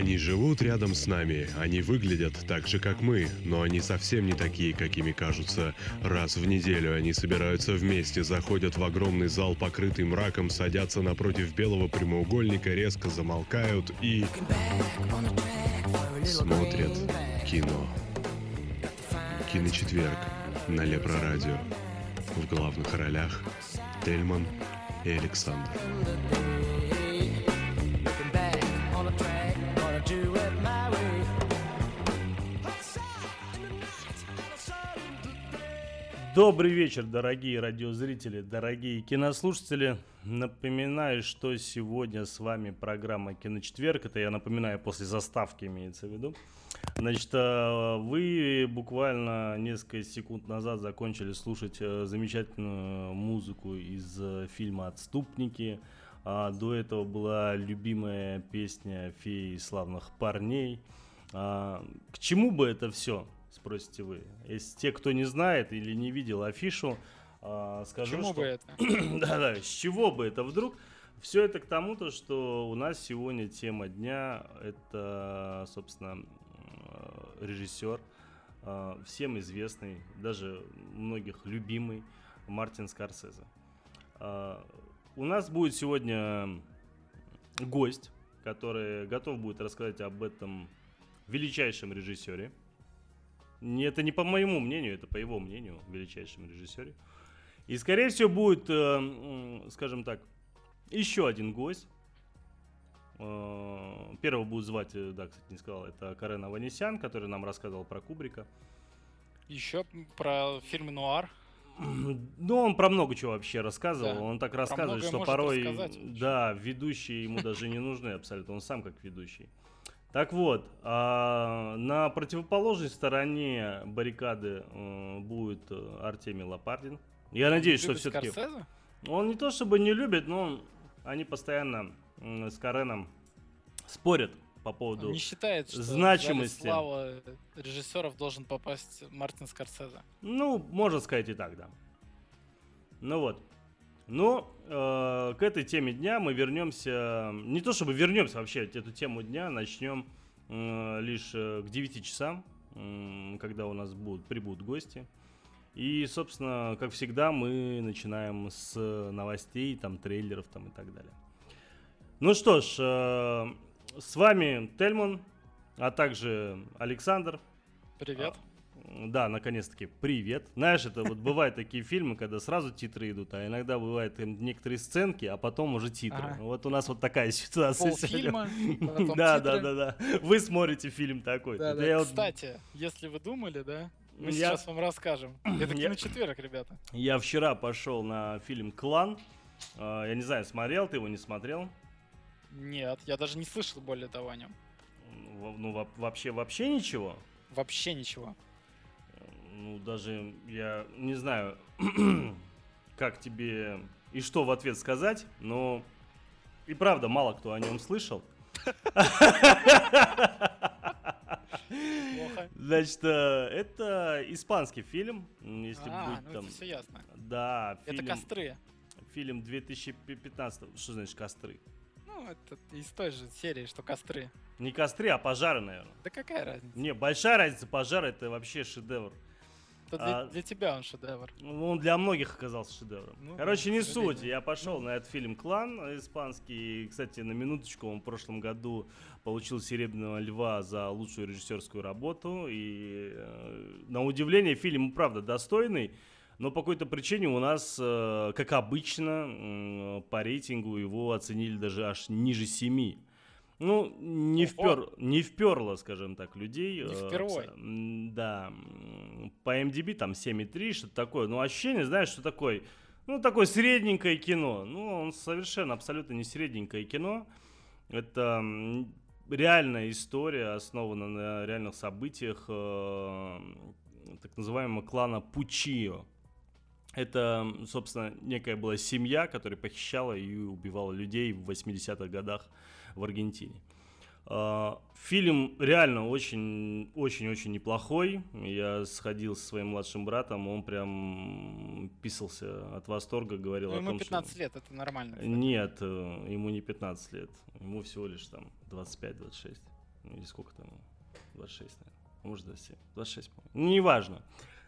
Они живут рядом с нами, они выглядят так же, как мы, но они совсем не такие, какими кажутся. Раз в неделю они собираются вместе, заходят в огромный зал, покрытый мраком, садятся напротив белого прямоугольника, резко замолкают и... смотрят кино. Киночетверг на Лепрорадио. В главных ролях Тельман и Александр. Добрый вечер, дорогие радиозрители, дорогие кинослушатели. Напоминаю, что сегодня с вами программа «Киночетверг». Это я напоминаю, после заставки имеется в виду. Значит, э, вы буквально несколько секунд назад закончили слушать э, замечательную музыку из э, фильма «Отступники». А до этого была любимая песня «Феи славных парней». А, к чему бы это все? Спросите вы. Если те, кто не знает или не видел афишу, э, скажу, Почему что... бы это? Да-да, с чего бы это вдруг? Все это к тому-то, что у нас сегодня тема дня – это, собственно, режиссер, э, всем известный, даже многих любимый Мартин Скорсезе. Э, у нас будет сегодня гость, который готов будет рассказать об этом величайшем режиссере – это не по моему мнению, это по его мнению, величайшем режиссере. И, скорее всего, будет, э, скажем так, еще один гость. Э, первого будет звать, э, да, кстати, не сказал, это Карен Аванесян, который нам рассказывал про Кубрика. Еще про фильм «Нуар». Ну, он про много чего вообще рассказывал. Да. Он так рассказывает, что порой, да, ведущие ему даже не нужны абсолютно. Он сам как ведущий. Так вот, а, на противоположной стороне баррикады э, будет э, Артемий Лопардин. Я надеюсь, что все-таки... Скорсезе? Он не то чтобы не любит, но он- они постоянно с Кареном спорят по поводу... Он не считает, что значимости. слава режиссеров должен попасть Мартин Скорсезе. Ну, можно сказать и так, да. Ну вот. Но э, к этой теме дня мы вернемся... Не то чтобы вернемся вообще, эту тему дня начнем э, лишь э, к 9 часам, м, когда у нас будут, прибудут гости. И, собственно, как всегда, мы начинаем с новостей, там, трейлеров там, и так далее. Ну что ж, э, с вами Тельман, а также Александр. Привет. Да, наконец-таки, привет. Знаешь, это вот бывают такие фильмы, когда сразу титры идут, а иногда бывают некоторые сценки, а потом уже титры. Ага. Вот у нас вот такая ситуация Полфильма, потом Да, да, да, да. Вы смотрите фильм такой. Да, да. вот- Кстати, если вы думали, да, мы Я- сейчас вам расскажем. Это Я- киночетверг, ребята. Я вчера пошел на фильм «Клан». А, Я не знаю, смотрел ты его, не смотрел? Нет, я даже не слышал более того о нем. Ну, во- вообще, вообще ничего? Вообще ничего. Ну, даже я не знаю, как тебе и что в ответ сказать, но и правда мало кто о нем слышал. Значит, э, это испанский фильм, если А, быть ну там. это все ясно. Да, Это костры. фильм 2015. Что значит костры? Ну, это из той же серии, что костры. Не костры, а пожары, наверное. Да какая разница? Не, большая разница, пожар это вообще шедевр. Это для, а- для тебя он шедевр. Ну, Он для многих оказался шедевром. Ну, Короче, не суть. Я пошел на этот фильм «Клан» испанский. И, Кстати, на минуточку, он в прошлом году получил «Серебряного льва» за лучшую режиссерскую работу. И, э, на удивление, фильм, правда, достойный. Но по какой-то причине у нас, э, как обычно, по рейтингу его оценили даже аж ниже 7. Ну, не, впер, не вперло, скажем так, людей. Не э, впервой. Да. По MDB там 7,3, что-то такое. Ну, ощущение, знаешь, что такое? Ну, такое средненькое кино. Ну, он совершенно, абсолютно не средненькое кино. Это реальная история, основана на реальных событиях э, так называемого клана Пучио. Это, собственно, некая была семья, которая похищала и убивала людей в 80-х годах в Аргентине. А, Фильм реально очень, очень-очень неплохой. Я сходил со своим младшим братом, он прям писался от восторга, говорил Ну, о ему том, 15 что... лет, это нормально. кстати. Нет, э, ему не 15 лет, ему всего лишь там 25-26. Ну, или сколько там? 26, наверное. Может, 27. 26, по-моему. Неважно.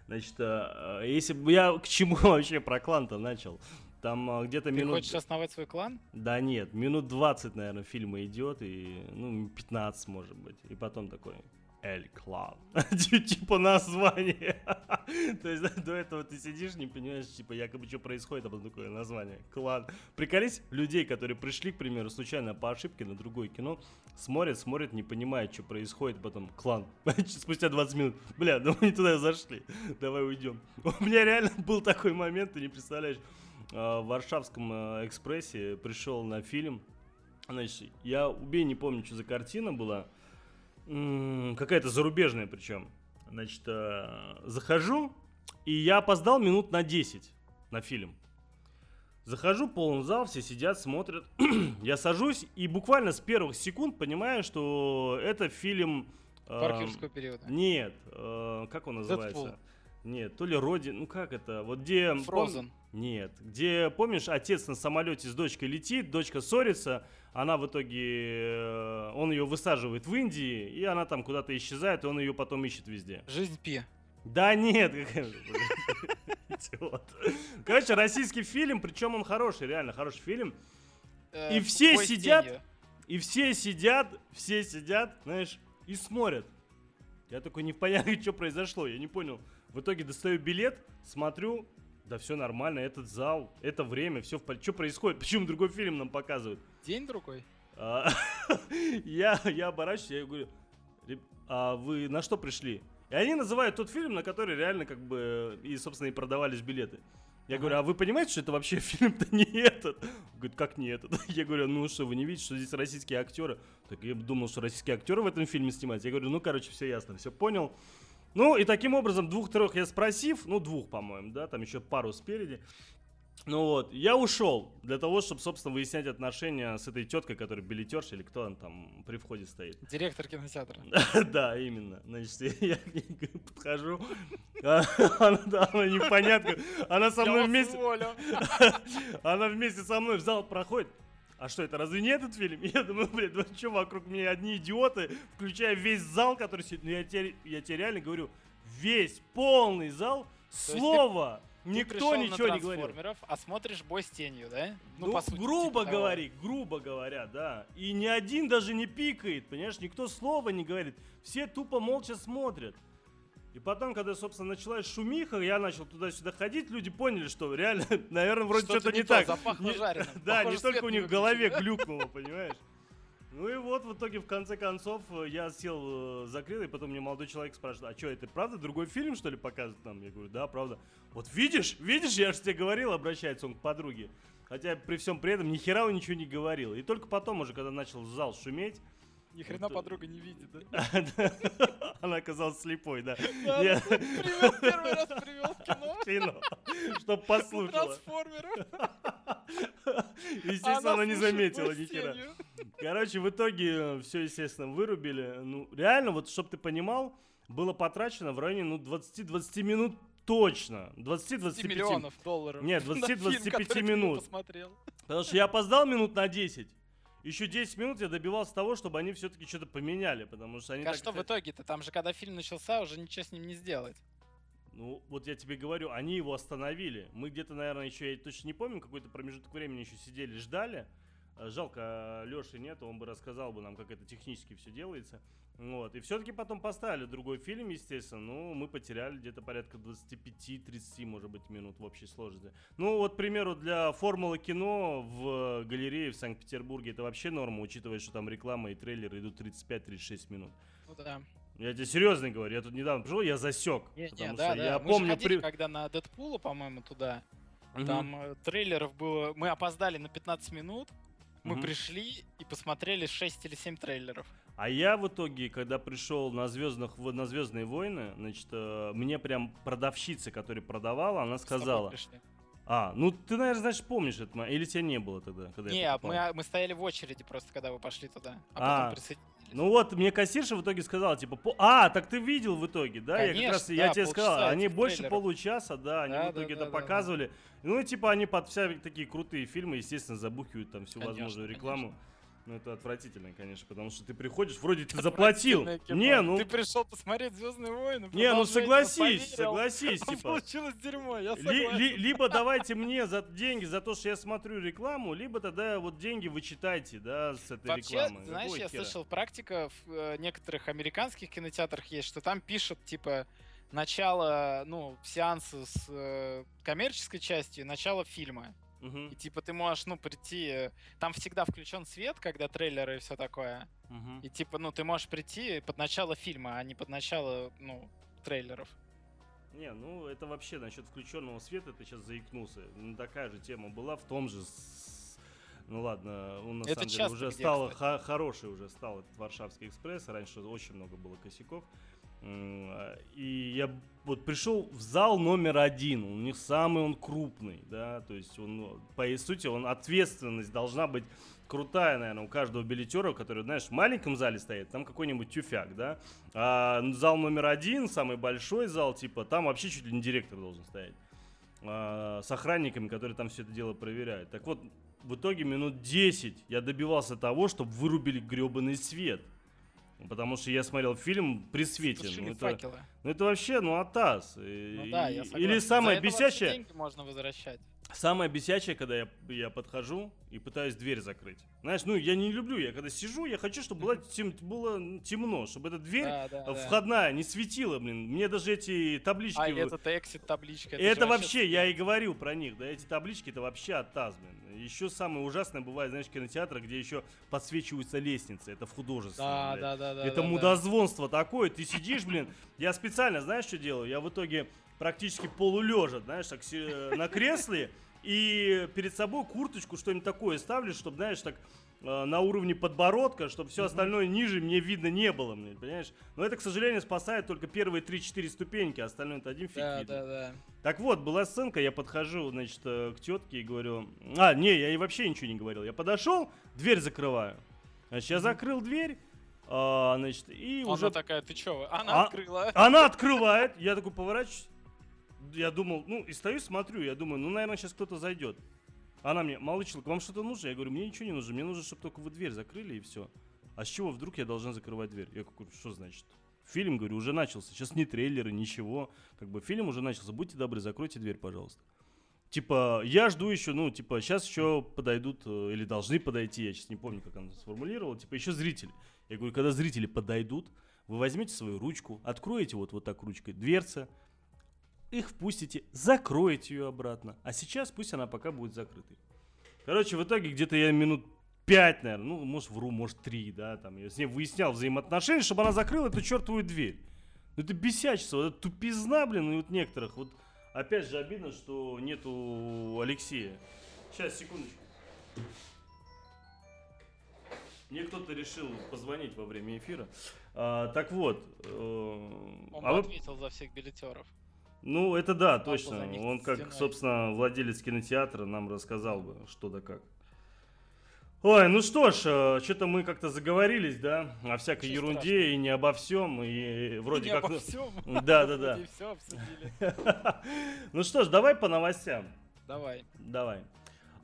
Значит, э, если бы я к чему вообще про клан-то начал? Там э, где-то Ты минут... хочешь основать свой клан? Да нет, минут 20, наверное, фильма идет, и, ну, 15, может быть. И потом такой, Эль Клан. Типа название. То есть до этого ты сидишь, не понимаешь, типа, якобы что происходит, а потом такое название. Клан. Приколись, людей, которые пришли, к примеру, случайно по ошибке на другое кино, смотрят, смотрят, не понимают, что происходит, потом клан. Спустя 20 минут. Бля, да мы не туда зашли. Давай уйдем. У меня реально был такой момент, ты не представляешь. А, В Варшавском э, экспрессе пришел на фильм. Значит, я убей не помню, что за картина была. Какая-то зарубежная причем. Значит, э, захожу, и я опоздал минут на 10 на фильм. Захожу, полный зал, все сидят, смотрят. я сажусь и буквально с первых секунд понимаю, что это фильм... э, периода. Нет, э, как он называется? Дэдпул. Нет, то ли Родин, ну как это, вот где... пом- Frozen. Нет, где, помнишь, отец на самолете с дочкой летит, дочка ссорится, она в итоге, э, он ее высаживает в Индии, и она там куда-то исчезает, и он ее потом ищет везде. Жизнь Пи. Да нет, идиот. Короче, российский фильм, причем он хороший, реально хороший фильм. Э, И все «Бой с сидят? тенью». И все сидят, все сидят, знаешь, и смотрят. Я такой не понятно, что произошло, я не понял. В итоге достаю билет, смотрю, да все нормально, этот зал, это время, все в порядке. Что происходит? Почему другой фильм нам показывают? День другой. А, Я, я оборачиваюсь, я говорю, «Реб- а вы на что пришли? И они называют тот фильм, на который реально как бы и, собственно, и продавались билеты. Я говорю, а вы понимаете, что это вообще фильм-то не этот? Говорит, как не этот? Я говорю, ну что, вы не видите, что здесь российские актеры? Так я думал, что российские актеры в этом фильме снимаются. Я говорю, ну, короче, все ясно, все понял. Ну, и таким образом, двух-трех я спросив, ну, двух, по-моему, да, там еще пару спереди. Ну вот, я ушел для того, чтобы, собственно, выяснять отношения с этой теткой, которая билетерша или кто он там при входе стоит. Директор кинотеатра. Да, именно. Значит, я к ней подхожу, а, она, непонятно, она со мной вместе, она вместе со мной в зал проходит. А что, это разве не этот фильм? Я думаю, блин, ну что, вокруг меня одни идиоты, включая весь зал, который сидит. Ну я тебе, я тебе реально говорю, весь полный зал, ты- слово, Ты никто на ничего не говорил. «Трансформеров», А смотришь бой с тенью, да? Ну, по сути, грубо типа того. говори, грубо говоря, да. И ни один даже не пикает, понимаешь, никто слова не говорит. Все тупо молча смотрят. И потом, когда, собственно, началась шумиха, я начал туда-сюда ходить, люди поняли, что реально, наверное, вроде Что-то не не то, так. запахло Не- жареным. Да, Похоже, не только у них в голове глюкнуло, понимаешь? Ну и вот, в итоге, в конце концов, я сел, э, закрыл, и потом мне молодой человек спрашивает, а что, это правда другой фильм, что ли, показывают нам? Я говорю, да, правда. Вот видишь, видишь, я же тебе говорил, обращается он к подруге. Хотя при всем при этом ни хера он ничего не говорил. И только потом уже, когда начал зал шуметь, Ни хрена Вот, э, подруга не видит, да? она оказалась слепой, да. Я- привел, первый раз привел в кино. Кино, чтоб У послушала. трансформеров. Естественно, она не заметила «Бой с ни хера. тенью». Короче, в итоге все, естественно, вырубили. Ну, реально, вот, чтобы ты понимал, было потрачено в районе, ну, 20-20 минут точно. 10 20-25 миллионов долларов. Нет, на 20-25 фильм, который ты не минут. Потому что я опоздал минут на 10. Еще 10 минут я добивался того, чтобы они все-таки что-то поменяли, потому что они А так что в хот- итоге-то? Там же, когда фильм начался, уже ничего с ним не сделать. Ну, вот я тебе говорю, они его остановили. Мы где-то, наверное, еще, я точно не помню, какой-то промежуток времени еще сидели, ждали. А, Жалко, Леши нет, он бы рассказал бы нам, как это технически все делается. Вот. И все-таки потом поставили другой фильм, естественно. Ну, мы потеряли где-то порядка 25-30, может быть, минут в общей сложности. Ну, вот, к примеру, для формулы кино в галерее в Санкт-Петербурге это вообще норма, учитывая, что там реклама и трейлеры идут 35-36 минут. Ну да. Я тебе серьезно говорю, я тут недавно пришел, я засек. Не, не, потому да, что да. я Мы помню... же ходили, при- когда на Дэдпула, по-моему, туда. Мгм. Там э, трейлеров было... Мы опоздали на 15 минут. Мы Мгм. пришли и посмотрели 6 или 7 трейлеров. А я в итоге, когда пришел на звездных на Звездные войны, значит, э, мне прям продавщица, которая продавала, она сказала. А, ну ты, наверное, значит, помнишь это, или тебя не было тогда, когда Не, покупал? мы, а, мы стояли в очереди просто, когда вы пошли туда. А, А, потом присоединились. Ну вот, мне кассирша в итоге сказала, типа, «По- а, так ты видел в итоге, да? я как Конечно, раз, я да, тебе сказал, они больше трейлеров. получаса, да, они Да, в итоге да, это да, да, показывали. Ну и типа они под вся такие крутые фильмы, естественно, забухивают там всю Конечно, возможную рекламу. Ну, это отвратительно, конечно, потому что ты приходишь, вроде ты заплатил. Не, ну... Ты пришел посмотреть Звездные войны. Не, ну согласись, согласись, типа. Получилось дерьмо, я Ли- согласен. ли- либо давайте мне за деньги за то, что я смотрю рекламу, либо тогда вот деньги вычитайте, да, с этой Вообще, рекламы. знаешь, Какого я хера? слышал, практика в э, некоторых американских кинотеатрах есть, что там пишут, типа, начало, ну, сеанса с э, коммерческой частью начало фильма. Мгм, И, типа, ты можешь, ну, прийти... э, Там всегда включен свет, когда трейлеры и все такое. мгм. И, типа, ну, ты можешь прийти под начало фильма, а не под начало, ну, трейлеров. Не, ну это вообще насчет включенного света, ты сейчас заикнулся. Ну, такая же тема была в том же. с- Ну ладно, он на Это самом деле уже где, стал кстати? хороший уже стал этот Варшавский экспресс. Раньше очень много было косяков. А, И я вот пришел в зал номер один. У них самый он крупный, да, то есть он, по сути, он ответственность должна быть крутая, наверное, у каждого билетера, который, знаешь, в маленьком зале стоит, там какой-нибудь тюфяк, да, а зал номер один, самый большой зал, типа, там вообще чуть ли не директор должен стоять. а, с охранниками, которые там все это дело проверяют. Так вот, в итоге минут 10 я добивался того, чтобы вырубили гребаный свет. Потому что я смотрел фильм при свете. Ну это, факелы. ну это вообще, ну, атас. Ну И- да, я согласен. Или самое За бесячее, деньги можно возвращать. Самое бесячее, когда я, я подхожу и пытаюсь дверь закрыть. Знаешь, ну я не люблю, я когда сижу, я хочу, чтобы было, тем- было темно, чтобы эта дверь Да, да, э, да. входная не светила, блин. Мне даже эти таблички... А, этот exit табличка. это же вообще, я и говорил про них, да, эти таблички это вообще оттаз, блин. Еще самое ужасное бывает, знаешь, кинотеатры, где еще подсвечиваются лестницы, это в художественном, Да, блядь. да, да, да. Это да, да. мудозвонство такое, ты сидишь, блин, я специально, знаешь, что делаю? Я в итоге практически полулежа, знаешь, так си- на кресле, и перед собой курточку, что-нибудь такое ставлю, чтобы, знаешь, так э, на уровне подбородка, чтобы все остальное ниже мне видно не было, блин, понимаешь? Но это, к сожалению, спасает только первые 3-4 ступеньки, а остальное это один фиг Да, видно. да, да. Так вот, была сценка, я подхожу, значит, э, к тетке и говорю... А, не, я ей вообще ничего не говорил. Я подошел, дверь закрываю. Значит, я закрыл дверь, а, значит, и Она уже... такая, ты чё? Она А- открыла. Она открывает, я такой поворачиваюсь. Я думал, ну, и стою, смотрю, я думаю, ну, наверное, сейчас кто-то зайдет. Она мне, малый человек, вам что-то нужно? Я говорю, мне ничего не нужно, мне нужно, чтобы только вы дверь закрыли и все. А с чего вдруг я должен закрывать дверь? Я говорю, что значит? Фильм, говорю, уже начался. Сейчас не трейлеры, ничего. Как бы фильм уже начался. Будьте добры, закройте дверь, пожалуйста. Типа, я жду еще, ну, типа, сейчас еще подойдут, э, или должны подойти, я сейчас не помню, как она сформулировала, типа, еще зрители. Я говорю, когда зрители подойдут, вы возьмете свою ручку, откроете вот, вот так ручкой дверца, их впустите, закроете ее обратно. А сейчас пусть она пока будет закрытой. Короче, в итоге где-то я минут пять, наверное, ну, может, вру, может, три, да, там, я с ней выяснял взаимоотношения, чтобы она закрыла эту чертовую дверь. Ну, это бесячество, вот эта тупизна, блин, и вот некоторых, вот, опять же, обидно, что нету Алексея. Сейчас, секундочку. Мне кто-то решил позвонить во время эфира. А, так вот, э, Он а вы- ответил за всех билетеров. Ну, это да, Папа точно. Он как, стеной. собственно, владелец кинотеатра нам рассказал бы, что да как. Ой, ну что ж, что-то мы как-то заговорились, да, о всякой Ничего ерунде страшного. и не обо всем, и вроде Не как... обо ну- всем. Да, да, да. Вроде все обсудили. Ну что ж, давай по новостям. Давай. Давай.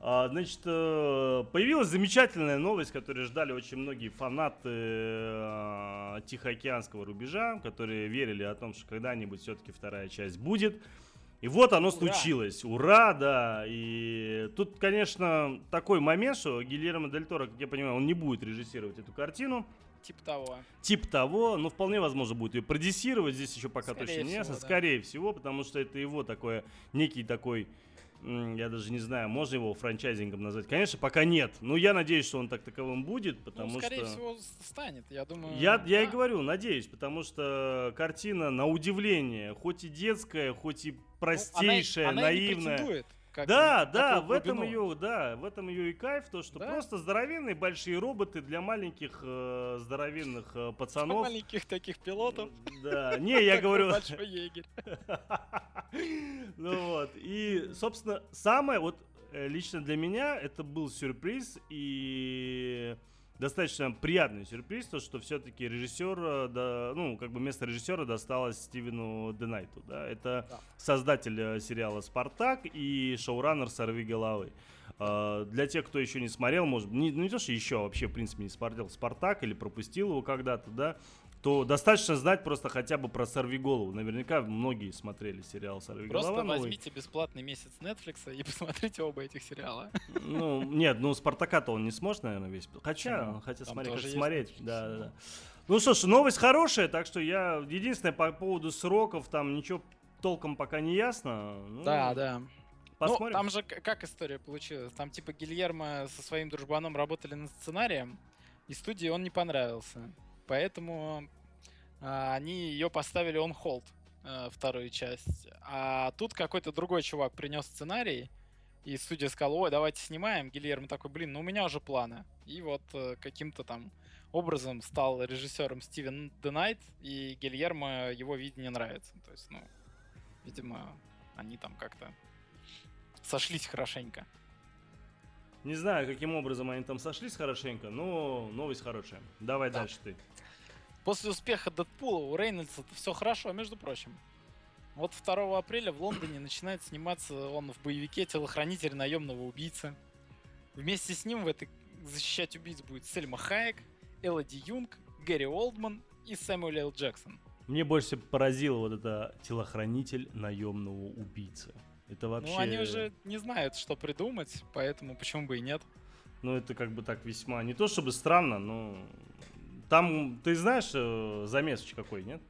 А, значит, э, появилась замечательная новость, которую ждали очень многие фанаты э, Тихоокеанского рубежа, которые верили о том, что когда-нибудь все-таки вторая часть будет. И вот оно Ура! случилось. Ура, да. И тут, конечно, такой момент, что Гильермо Дель Торо, как я понимаю, он не будет режиссировать эту картину. Типа того. Тип того, но вполне возможно будет ее продюсировать. Здесь еще пока Скорее точно не ясно. да. Скорее всего, потому что это его такое, некий такой, я даже не знаю, можно его франчайзингом назвать. Конечно, пока нет. Но я надеюсь, что он так таковым будет, потому ну, скорее что... всего, станет, я думаю. Я, я и да. говорю, надеюсь, потому что картина, на удивление, хоть и детская, хоть и Ну, она и- простейшая, она и не наивная. претендует, как Да, бы, да, в этом ее, да, в этом ее и кайф, то, что Да. просто здоровенные большие роботы для маленьких э, здоровенных э, Для пацанов. маленьких таких пилотов. Да, не, я как говорю. Большой егерь. Ну вот, и, собственно, самое вот э, лично для меня это был сюрприз и достаточно приятный сюрприз, то, что все-таки режиссер, э, да, ну, как бы место режиссера досталось Стивену Денайту, да, это Да. создатель э, сериала «Спартак» и шоураннер «Сорви головы». э, для тех, кто еще не смотрел, может, не, ну не то, что еще вообще, в принципе, не смотрел Спартак или пропустил его когда-то, да, то достаточно знать просто хотя бы про Сорвиголову. Наверняка многие смотрели сериал Сорвиголова. Просто возьмите бесплатный месяц Netflix и посмотрите оба этих сериала. Ну, нет, ну Спартака-то он не сможет, наверное, весь. Хотя, хотя смотри, как смотреть. Да, да, да. Ну что ж, новость хорошая, так что я... Единственное, по поводу сроков, там ничего толком пока не ясно. Ну, да, да. Посмотрим. Ну, там же как история получилась? Там типа Гильермо со своим дружбаном работали над сценарием, и студии он не понравился. Поэтому а, они ее поставили он холд а, вторую часть. А тут какой-то другой чувак принес сценарий, и студия сказала, ой, давайте снимаем. Гильермо такой, блин, ну у меня уже планы. И вот э, каким-то там образом стал режиссером Стивен Денайт, и Гильермо его видение нравится. То есть, ну, видимо, они там как-то сошлись хорошенько. Не знаю, каким образом они там сошлись хорошенько, но новость хорошая. Давай да. дальше ты. После успеха Дэдпула у Рейнольдса все хорошо, между прочим. Вот 2 апреля в Лондоне начинает сниматься он в боевике «Телохранитель наемного убийцы». Вместе с ним в этой защищать убийц будет Сельма Хайек, Элоди Юнг, Гэри Олдман и Сэмюэл Л. Джексон. Мне больше поразило вот это телохранитель наемного убийцы. Это вообще... Ну, они уже не знают, что придумать, поэтому почему бы и нет. Ну, это как бы так весьма... Не то чтобы странно, но там, ты знаешь, э, замесочек какой, нет?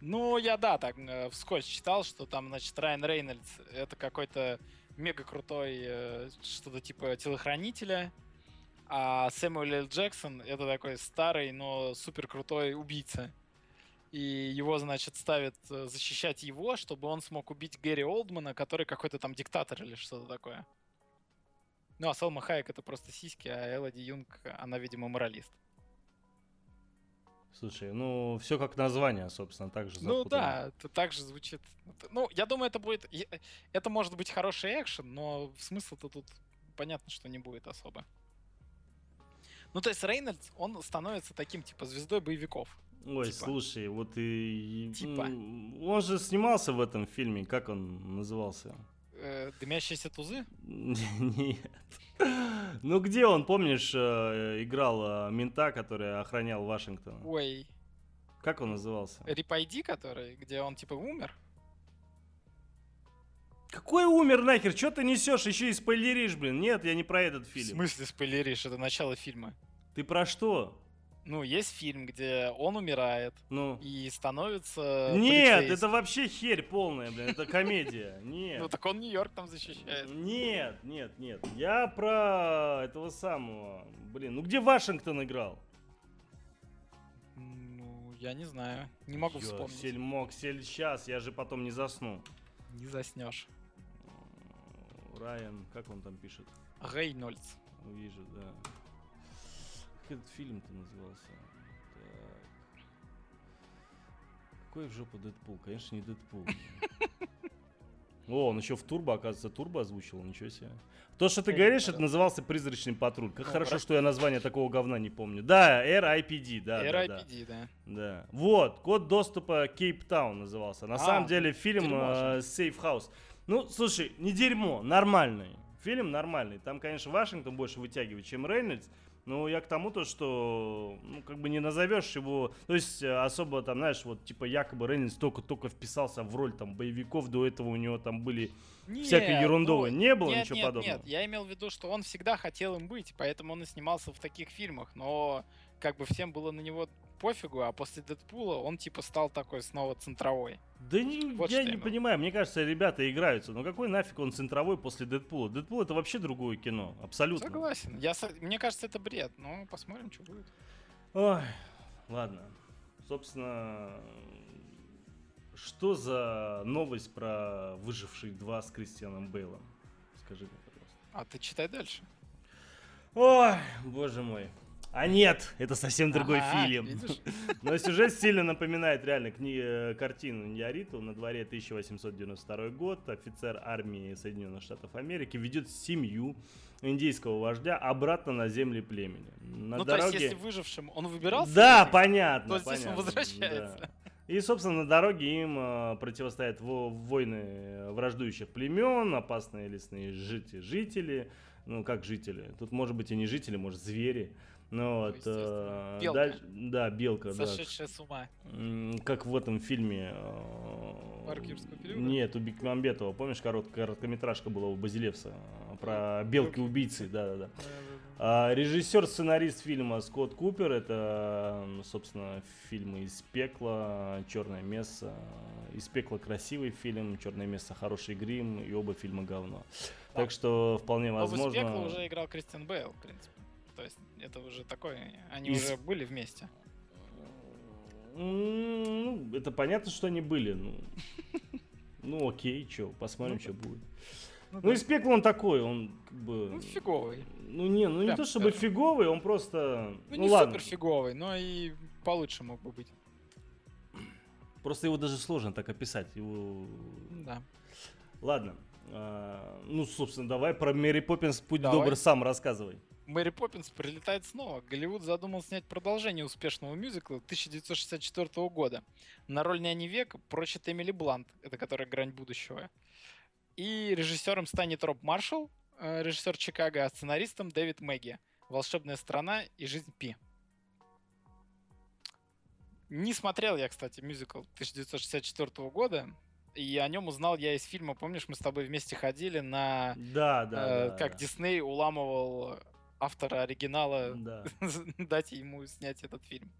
Ну, я, да, так э, вскользь читал, что там, значит, Райан Рейнольдс это какой-то мега крутой э, что-то типа телохранителя, а Сэмюэл Л. Джексон это такой старый, но супер крутой убийца. И его, значит, ставят защищать его, чтобы он смог убить Гэри Олдмана, который какой-то там диктатор или что-то такое. Ну, а Салма Хайек это просто сиськи, а Элоди Юнг, она, видимо, моралист. Слушай, ну все как название, собственно, так же Ну да, это так же звучит. Ну, я думаю, это будет... Это может быть хороший экшен, но смысла-то тут понятно, что не будет особо. Ну, то есть Рейнольдс, он становится таким, типа, звездой боевиков. Ой, типа. слушай, вот и... Типа. Он же снимался в этом фильме, как он назывался? Э, дымящиеся тузы? Нет. Ну где он, помнишь, э, играл э, мента, который охранял Вашингтон? Ой. Как он назывался? Рипайди, который, где он типа умер? Какой умер нахер? Что ты несешь? Еще и спойлеришь, блин. Нет, я не про этот фильм. В смысле спойлеришь? Это начало фильма. Ты про что? Ну, есть фильм, где он умирает ну. и становится Нет, это вообще херь полная, блин, это комедия. Нет. Ну, так он Нью-Йорк там защищает. Нет, нет, нет. Я про этого самого. Блин, ну где Вашингтон играл? Ну, я не знаю. Не могу Ё, вспомнить. Сель мог, сель сейчас, я же потом не засну. Не заснешь. Райан, как он там пишет? Рейнольдс. Вижу, да этот фильм-то назывался? Так. Какой в жопу Дэдпул? Конечно, не Дэдпул. О, он еще в Турбо, оказывается, Турбо озвучил, ничего себе. То, что ты говоришь, это назывался «Призрачный патруль». Как хорошо, что я название такого говна не помню. Да, RIPD, да. RIPD, да. Да. Вот, код доступа Кейптаун назывался. На а, самом деле фильм э, Safe House. Ну, слушай, не дерьмо, нормальный. Фильм нормальный. Там, конечно, Вашингтон больше вытягивает, чем Рейнольдс. Ну, я к тому то, что, ну, как бы не назовешь его, то есть э, особо там, знаешь, вот типа якобы Рейнольдс только-только вписался в роль там боевиков, до этого у него там были нет, всякой ерундовой, ну, не было нет, ничего нет, подобного. Нет, я имел в виду, что он всегда хотел им быть, поэтому он и снимался в таких фильмах, но как бы всем было на него пофигу, а после Дэдпула он типа стал такой снова центровой. Да не, вот я не ему. понимаю, мне кажется, ребята играются. Но какой нафиг он центровой после Дэдпула? Дэдпул это вообще другое кино, абсолютно. Согласен. Я, мне кажется, это бред, но посмотрим, что будет. Ой, ладно. Собственно, что за новость про выживших два с Кристианом Бейлом? Скажи мне, пожалуйста. А ты читай дальше. Ой, боже мой. А нет, это совсем другой фильм. Но сюжет сильно напоминает реально кни- э, картину Ньяриту. На дворе 1892 год. Офицер армии Соединенных Штатов Америки ведет семью индийского вождя обратно на земли племени. На ну, дороге... то есть, если выжившим он выбирался? Да, этих, понятно. То здесь понятно, он возвращается. Да. И, собственно, на дороге им э, противостоят во- войны враждующих племен, опасные лесные жители, Ну, как жители. Тут, может быть, и не жители, может, звери. Ну вот, э, белка. Даль... да, белка, Сошедшая да. с ума. Как в этом фильме. Э, периода? Нет, у Бекмамбетова, помнишь, корот, короткометражка была у Базилевса э, про белки-убийцы, да-да-да. А, режиссер, сценарист фильма Скотт Купер, это, собственно, фильмы из пекла, Черное место, из пекла красивый фильм, Черное место хороший грим, и оба фильма говно. Да. Так что вполне возможно. Но из пекла уже играл Кристиан Бейл, в принципе. То есть это уже такое, они Из... уже были вместе. Ну, это понятно, что они были. Ну, ну окей, что, посмотрим, ну, что будет. Ну, ну из пекла он такой, он как бы... Ну, фиговый. Ну, не, ну Прям не то чтобы скажем. фиговый, он просто... Ну, ну не ладно. супер фиговый, но и получше мог бы быть. Просто его даже сложно так описать. Его... Да. Ладно. А, ну, собственно, давай про Мэри Поппинс, путь давай. добр, сам рассказывай. Мэри Поппинс прилетает снова. Голливуд задумал снять продолжение успешного мюзикла 1964 года. На роль няни века прочит Эмили Блант, это которая грань будущего. И режиссером станет Роб Маршалл, э, режиссер Чикаго, а сценаристом Дэвид Мэгги. «Волшебная страна» и «Жизнь Пи». Не смотрел я, кстати, мюзикл 1964 года, и о нем узнал я из фильма. Помнишь, мы с тобой вместе ходили на... Да, да. Э, да как да. Дисней уламывал автора оригинала да. дать ему снять этот фильм.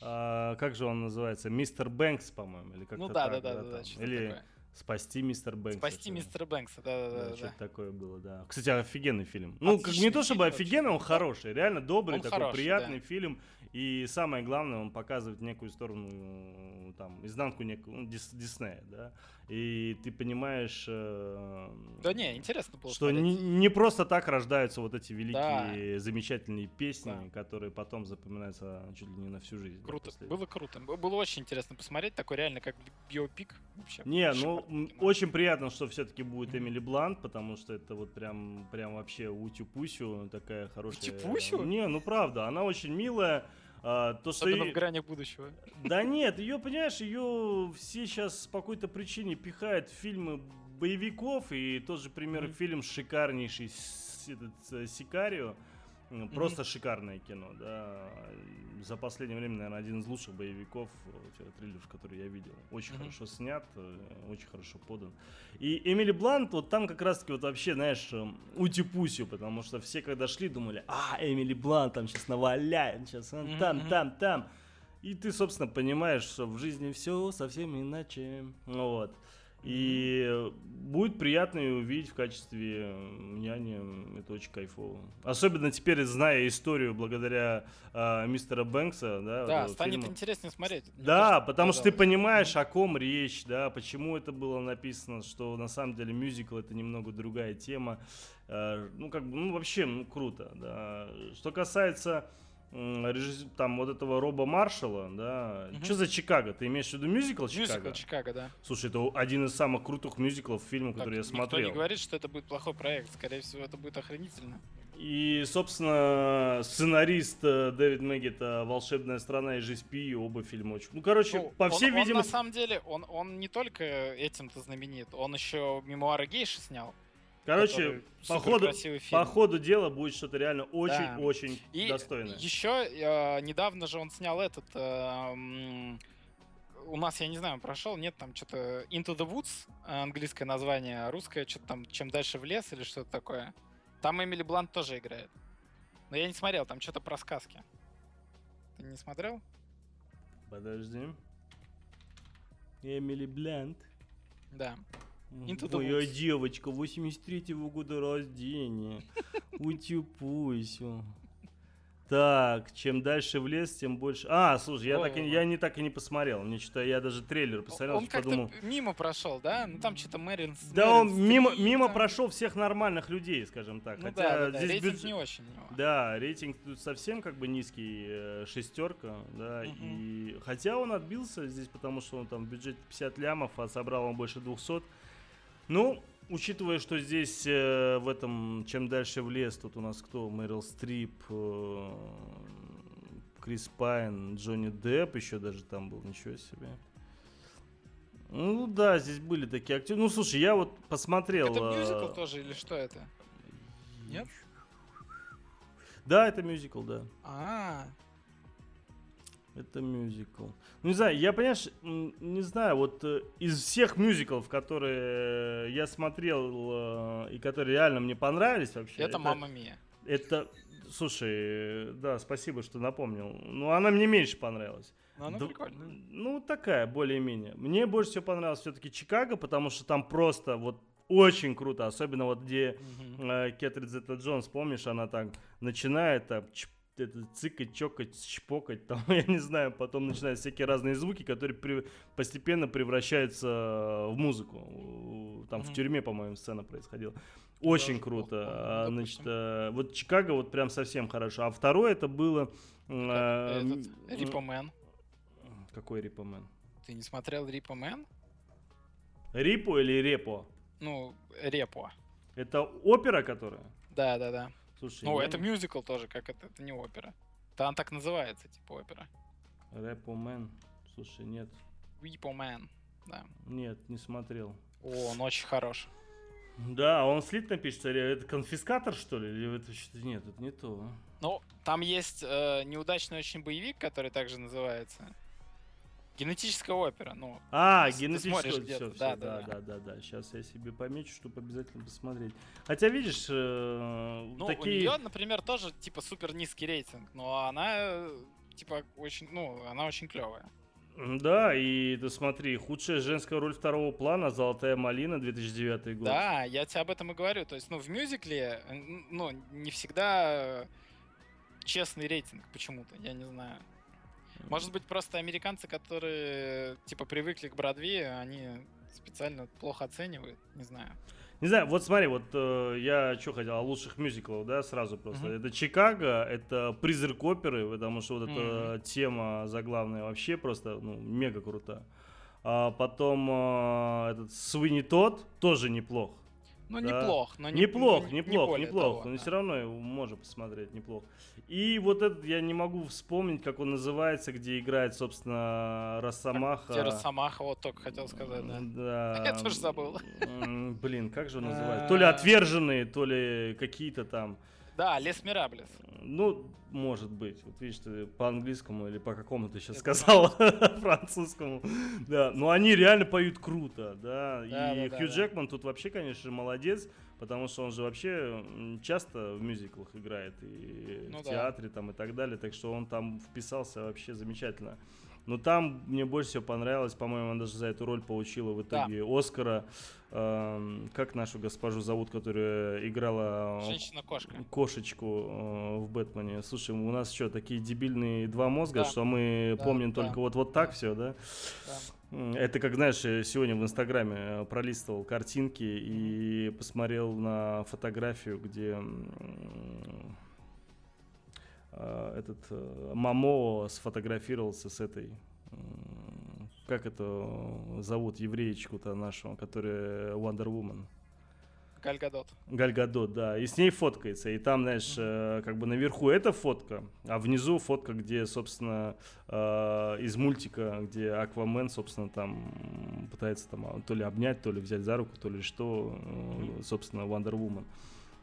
А, как же он называется? Мистер Бэнкс, по-моему, или как-то Ну да, так, да, да, да, да, да Или такое. Спасти мистер Бэнкса. Спасти мистера Бэнкса, да, да, да. да что-то такое было, да. Кстати, офигенный фильм. Ну, как, не то чтобы офигенный, он хороший, реально добрый, он такой хороший, приятный да. фильм. И самое главное, он показывает некую сторону, там, изнанку некую, ну, Дис, Диснея, да и ты понимаешь... Э, да не, интересно было Что не, не просто так рождаются вот эти великие, да. замечательные песни, да. которые потом запоминаются чуть ли не на всю жизнь. Круто, да, было круто. Было очень интересно посмотреть, такой реально как биопик вообще. Не, ну, очень приятно, что все-таки будет. Эмили Блант, потому что это вот прям, прям вообще утю-пусю, такая хорошая... Утю-пусю? Не, ну правда, она очень милая, а, то, что Особенно и... в гранях будущего. Да нет, ее, понимаешь, ее все сейчас по какой-то причине пихают в фильмы боевиков, и тот же пример mm-hmm. фильм шикарнейший этот, э, Сикарио, Просто mm-hmm. шикарное кино, да. За последнее время, наверное, один из лучших боевиков, э, триллеров, который я видел. Очень mm-hmm. хорошо снят, э, очень хорошо подан. И Эмили Блант, вот там как раз-таки вот вообще, знаешь, э, ути-пусю, потому что все, когда шли, думали, а, Эмили Блант там сейчас наваляет, сейчас он mm-hmm. там, там, там. И ты, собственно, понимаешь, что в жизни все совсем иначе. Вот. И будет приятно ее увидеть в качестве няни. Это очень кайфово. Особенно теперь, зная историю благодаря э, мистера Бэнкса. Да, да станет фильма. интереснее смотреть. Да, потому что ты понимаешь, о ком речь, да, почему это было написано, что на самом деле мюзикл это немного другая тема. Э, ну, как бы, ну, вообще, ну, круто, да. Что касается там вот этого Роба Маршала, да. Угу. Что за Чикаго? Ты имеешь в виду мюзикл Чикаго? Мюзикл Чикаго, да. Слушай, это один из самых крутых мюзиклов фильмов, который я смотрел. Никто не говорит, что это будет плохой проект. Скорее всего, это будет охренительно. И, собственно, сценарист э, Дэвид Мэгги это «Волшебная страна» и «Жизнь Пи», оба фильма очень... Ну, короче, ну, по всей он, видимости... Он, на самом деле, он, он не только этим-то знаменит, он еще «Мемуары гейши» снял. Короче, по ходу, по ходу дела будет что-то реально очень-очень да. очень достойное. Еще э, недавно же он снял этот... Э, у нас, я не знаю, прошел, нет, там что-то Into the Woods, английское название, а русское что-то там «Чем дальше в лес» или что-то такое. Там Эмили Блант тоже играет. Но я не смотрел, там что-то про сказки. Ты не смотрел? Подожди. Эмили Блант. Да. Into Моя девочка 83-го года рождения. Утюпуйся. Так, чем дальше в лес, тем больше. А, слушай, я, так и, я не так и не посмотрел. Мне что-то я даже трейлер посмотрел, он как-то подумал. мимо прошел, да? Ну там что-то Мэрин. Да, Мэрин он Стри, мимо, мимо там... прошел всех нормальных людей, скажем так. Ну, Хотя да, да, здесь рейтинг бюджет... не очень. Да, рейтинг тут совсем как бы низкий, э, шестерка, да. Угу. И хотя он отбился здесь, потому что он там в бюджете 50 лямов, а собрал он больше 200. Ну, учитывая, что здесь э, в этом «Чем дальше в лес» тут у нас кто? Мэрил Стрип, э, Крис Пайн, Джонни Депп еще даже там был, ничего себе. Ну да, здесь были такие актеры. Ну слушай, я вот посмотрел. Это мюзикл э, тоже или что это? Нет? Да, это мюзикл, да. А, Это мюзикл. Ну, не знаю, я, понимаешь, не знаю, вот э, из всех мюзиклов, которые я смотрел э, и которые реально мне понравились вообще. Это, это «Мамма Мия». Это, слушай, да, спасибо, что напомнил. Ну, она мне меньше понравилась. Ну, она Д- прикольная. Ну, такая, более-менее. Мне больше всего понравилось все-таки Чикаго, потому что там просто вот очень круто, особенно вот где mm-hmm. э, Кетрид Зетта Джонс, помнишь, она так начинает там чп, это, цикать, чокать, чпокать, там, я не знаю, потом начинают всякие разные звуки, которые при, постепенно превращаются в музыку. Там mm-hmm. в тюрьме, по-моему, сцена происходила. Очень Даже круто. Плохо, а, значит, э, вот Чикаго вот прям совсем хорошо. А второе это было... Э, Рипомен. Какой Рипомен? Ты не смотрел Рипомен? Рипо или Репо? Ну, Репо. Это опера, которая? Да, да, да. Слушай, ну, я... это мюзикл тоже, как это, это не опера. Там так называется, типа опера. Repo Man. Слушай, нет. Repo Man, да. Нет, не смотрел. О, он очень хорош. Да, он слитно пишется. Это конфискатор, что ли? Или это что-то нет, это не то. А? Ну, там есть э, неудачный очень боевик, который также называется. Генетическая опера, ну. А, генетическая все, все, да, да, да, да, да. Сейчас я себе помечу, чтобы обязательно посмотреть. Хотя, видишь, э, ну, такие... у нее, например, тоже типа супер низкий рейтинг, но она э, типа очень, ну, она очень клевая. Да, и ты смотри, худшая женская роль второго плана «Золотая малина» 2009 год. Да, я тебе об этом и говорю. То есть, ну, в мюзикле, ну, не всегда честный рейтинг почему-то, я не знаю. Может быть, просто американцы, которые, типа, привыкли к Бродвею, они специально плохо оценивают, не знаю. Не знаю, вот смотри, вот э, я что хотел, о лучших мюзиклах, да, сразу просто. Mm-hmm. Это Чикаго, это призрак оперы, потому что вот mm-hmm. эта тема заглавная вообще просто, ну, мега крута. А потом э, этот Суини Тот тоже неплох. Ну, да. неплох, но не, неплох, не, неплох, не неплох, того, но да. все равно его можно посмотреть, неплохо. И вот этот я не могу вспомнить, как он называется, где играет, собственно, Росомаха. Где Росомаха, вот только хотел сказать, да. Да. Я тоже забыл. Блин, как же он называется? То ли отверженные, то ли какие-то там. Да, Лес Мираблес. Ну, может быть. Вот видишь, ты по-английскому или по какому ты сейчас сказал, французскому. Да, но они реально поют круто, да. И Хью Джекман тут вообще, конечно, молодец, потому что он же вообще часто в мюзиклах играет и ну в театре там и так далее, так что он там вписался вообще замечательно. Но там мне больше всего понравилось, по-моему, она даже за эту роль получила в итоге да. Оскара. Э, как нашу госпожу зовут, которая играла Женщина-кошка. кошечку э, в Бэтмене? Слушай, у нас что, такие дебильные два мозга, да. что мы да, помним да. только вот, вот так да. все, да? да? Это как, знаешь, сегодня в Инстаграме э, пролистывал картинки и посмотрел на фотографию, где Э, этот э, Мамо сфотографировался с этой как это зовут евреечку-то нашего, которая Wonder Woman. Гальгадот. Гальгадот, да. И с ней фоткается. И там, знаешь, mm-hmm. как бы наверху эта фотка, а внизу фотка, где, собственно, из мультика, где Аквамен, собственно, там пытается там а, то ли обнять, то ли взять за руку, то ли что, собственно, Wonder Woman.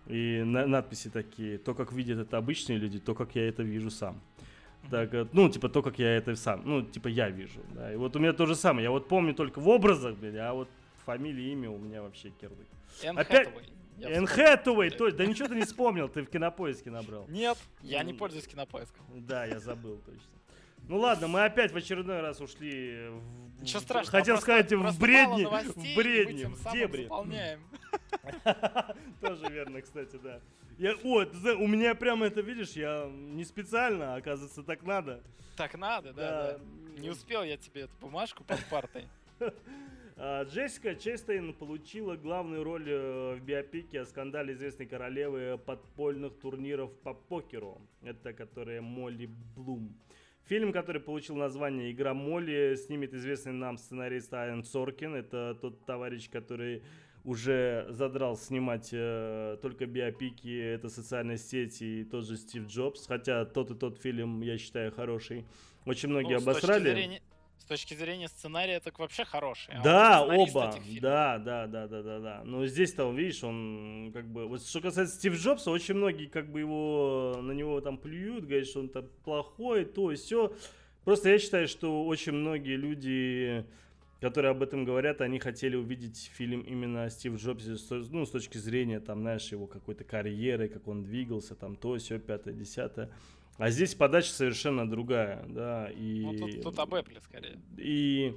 И на надписи такие, то, как видят это обычные люди, то, как я это вижу сам. Так, э, ну, типа, то, как я это сам, ну, типа, я вижу, да. И вот у меня то же самое, я вот помню только в образах, блин, а вот фамилия, имя у меня вообще кирдык. Опять... Энн Хэтэуэй, то да ничего ты не вспомнил, ты в кинопоиске набрал. Нет, я не пользуюсь кинопоиском. Да, я забыл точно. Ну ладно, мы опять в очередной раз ушли в... Ничего страшного. Хотел сказать в бредни, в бредни, в дебри. Тоже верно, кстати, да. Я, о, у меня прямо это, видишь, я не специально, оказывается, так надо. Так надо, да, да. да. Не успел я тебе эту бумажку под партой. А, Джессика Честейн получила главную роль э, в биопике о скандале известной королевы подпольных турниров по покеру. Это которая Молли Блум. Фильм, который получил название «Игра Молли», снимет известный нам сценарист Айн Соркин. Это тот товарищ, который уже задрал снимать э, только биопики, это социальные сети и тот же Стив Джобс. Хотя тот и тот фильм, я считаю, хороший. Очень многие ну, обосрали. С точки, зрения, с точки зрения сценария, так вообще хороший. А да, оба. Да, да, да, да, да, да. Но здесь-то, видишь, он как бы... Вот что касается Стив Джобса, очень многие как бы его, на него там плюют, говорят, что он там плохой, то и все. Просто я считаю, что очень многие люди, которые об этом говорят, они хотели увидеть фильм именно о Стив Джобсе, ну, с точки зрения, там, знаешь, его какой-то карьеры, как он двигался, там, то, все, пятое, десятое. А здесь подача совершенно другая, да, и... Ну, тут, тут об Apple скорее. И...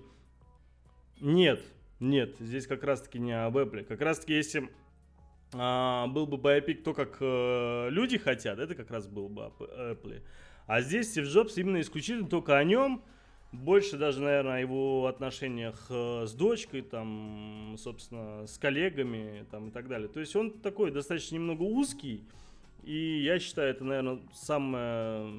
Нет, нет, здесь как раз-таки не об Apple. Как раз-таки, если а, был бы байопик то, как э, люди хотят, это как раз был бы Apple. А здесь Стив Джобс именно исключительно только о нем, больше даже, наверное, о его отношениях э, с дочкой, там, собственно, с коллегами, там, и так далее. То есть он такой достаточно немного узкий, и я считаю, это, наверное, самое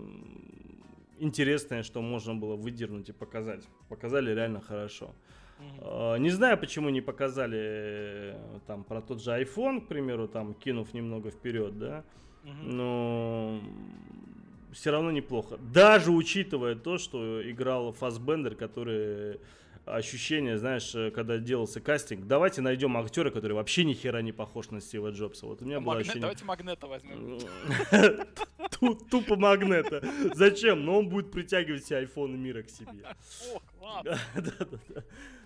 интересное, что можно было выдернуть и показать. Показали реально хорошо. Mm-hmm. Не знаю, почему не показали э, там про тот же iPhone, к примеру, там кинув немного вперед, да. Mm-hmm. Но все равно неплохо. Даже учитывая то, что играл Фасбендер, который ощущение, знаешь, э, когда делался кастинг, давайте найдем актера, который вообще ни хера не похож на Стива Джобса. Вот у меня было ощущение... Давайте Магнета возьмем. Тупо Магнета. Зачем? Но он будет притягивать все айфоны мира к себе. О.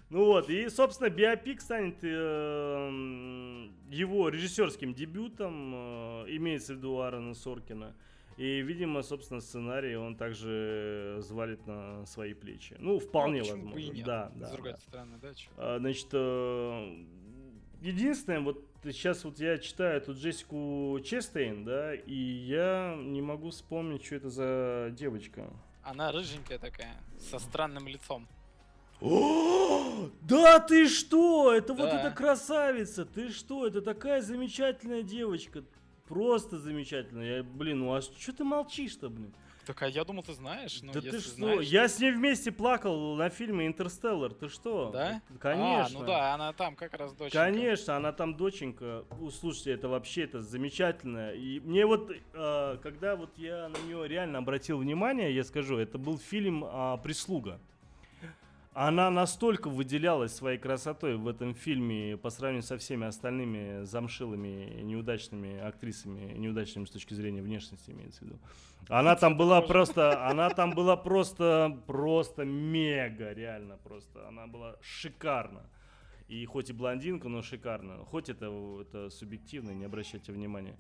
Ну вот, и, собственно, биопик станет э, его режиссерским дебютом, э, имеется в виду Аарона Соркина. И, видимо, собственно, сценарий он также звалит на свои плечи. Ну, вполне ну, возможно. и нет? Да, да. С другой да. стороны, да? А, значит, э, единственное, вот сейчас вот я читаю тут Джессику Честейн, да, и я не могу вспомнить, что это за девочка. Она рыженькая такая, со странным лицом. О, да ты что? Это да. вот эта красавица. Ты что? Это такая замечательная девочка. Просто замечательно. Я, блин, ну а что ты молчишь-то, блин? Так, а я думал, ты знаешь. Ну, да ты что? Знаешь, я с ней вместе плакал на фильме «Интерстеллар». Ты что? Да? Конечно. А, ну да, она там как раз доченька. Конечно, она там доченька. Слушайте, это вообще это замечательно. И мне вот, э, когда вот я на нее реально обратил внимание, я скажу, это был фильм э, «Прислуга». Она настолько выделялась своей красотой в этом фильме по сравнению со всеми остальными замшилыми, неудачными актрисами, неудачными с точки зрения внешности, имеется в виду. Она там была просто, она там была просто, просто мега, реально просто. Она была шикарна. И хоть и блондинка, но шикарно. Хоть это, это субъективно, не обращайте внимания.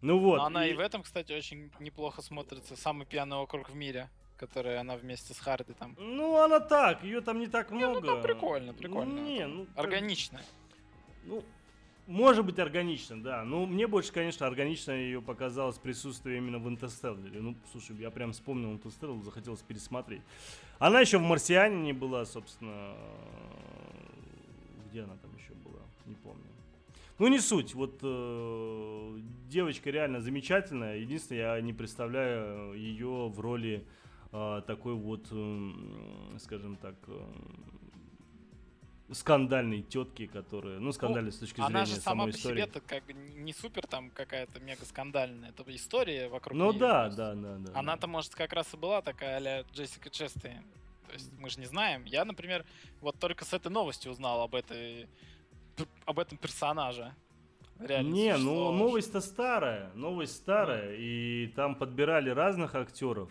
Ну вот. Но она и... и в этом, кстати, очень неплохо смотрится. Самый пьяный округ в мире которая она вместе с Харди там. Ну, она так, ее там не так много. Не, ну, там прикольно, прикольно. Не, ну, органично. Ну, может быть органично, да. Ну, мне больше, конечно, органично ее показалось присутствие именно в Интерстелларе. Ну, слушай, я прям вспомнил Интерстеллар, захотелось пересмотреть. Она еще в Марсиане не была, собственно. Где она там еще была? Не помню. Ну, не суть. Вот э, девочка реально замечательная. Единственное, я не представляю ее в роли такой вот, скажем так, скандальной тетки, которая, ну, скандальной ну, с точки зрения она же сама самой по истории. себе как бы не супер там какая-то мега скандальная, это история вокруг Ну нее, да, да, да, да. Она-то, может, как раз и была такая а Джессика Честейн. То есть мы же не знаем. Я, например, вот только с этой новости узнал об этой об этом персонаже. Реально не, ну новость-то старая, новость старая, mm. и там подбирали разных актеров.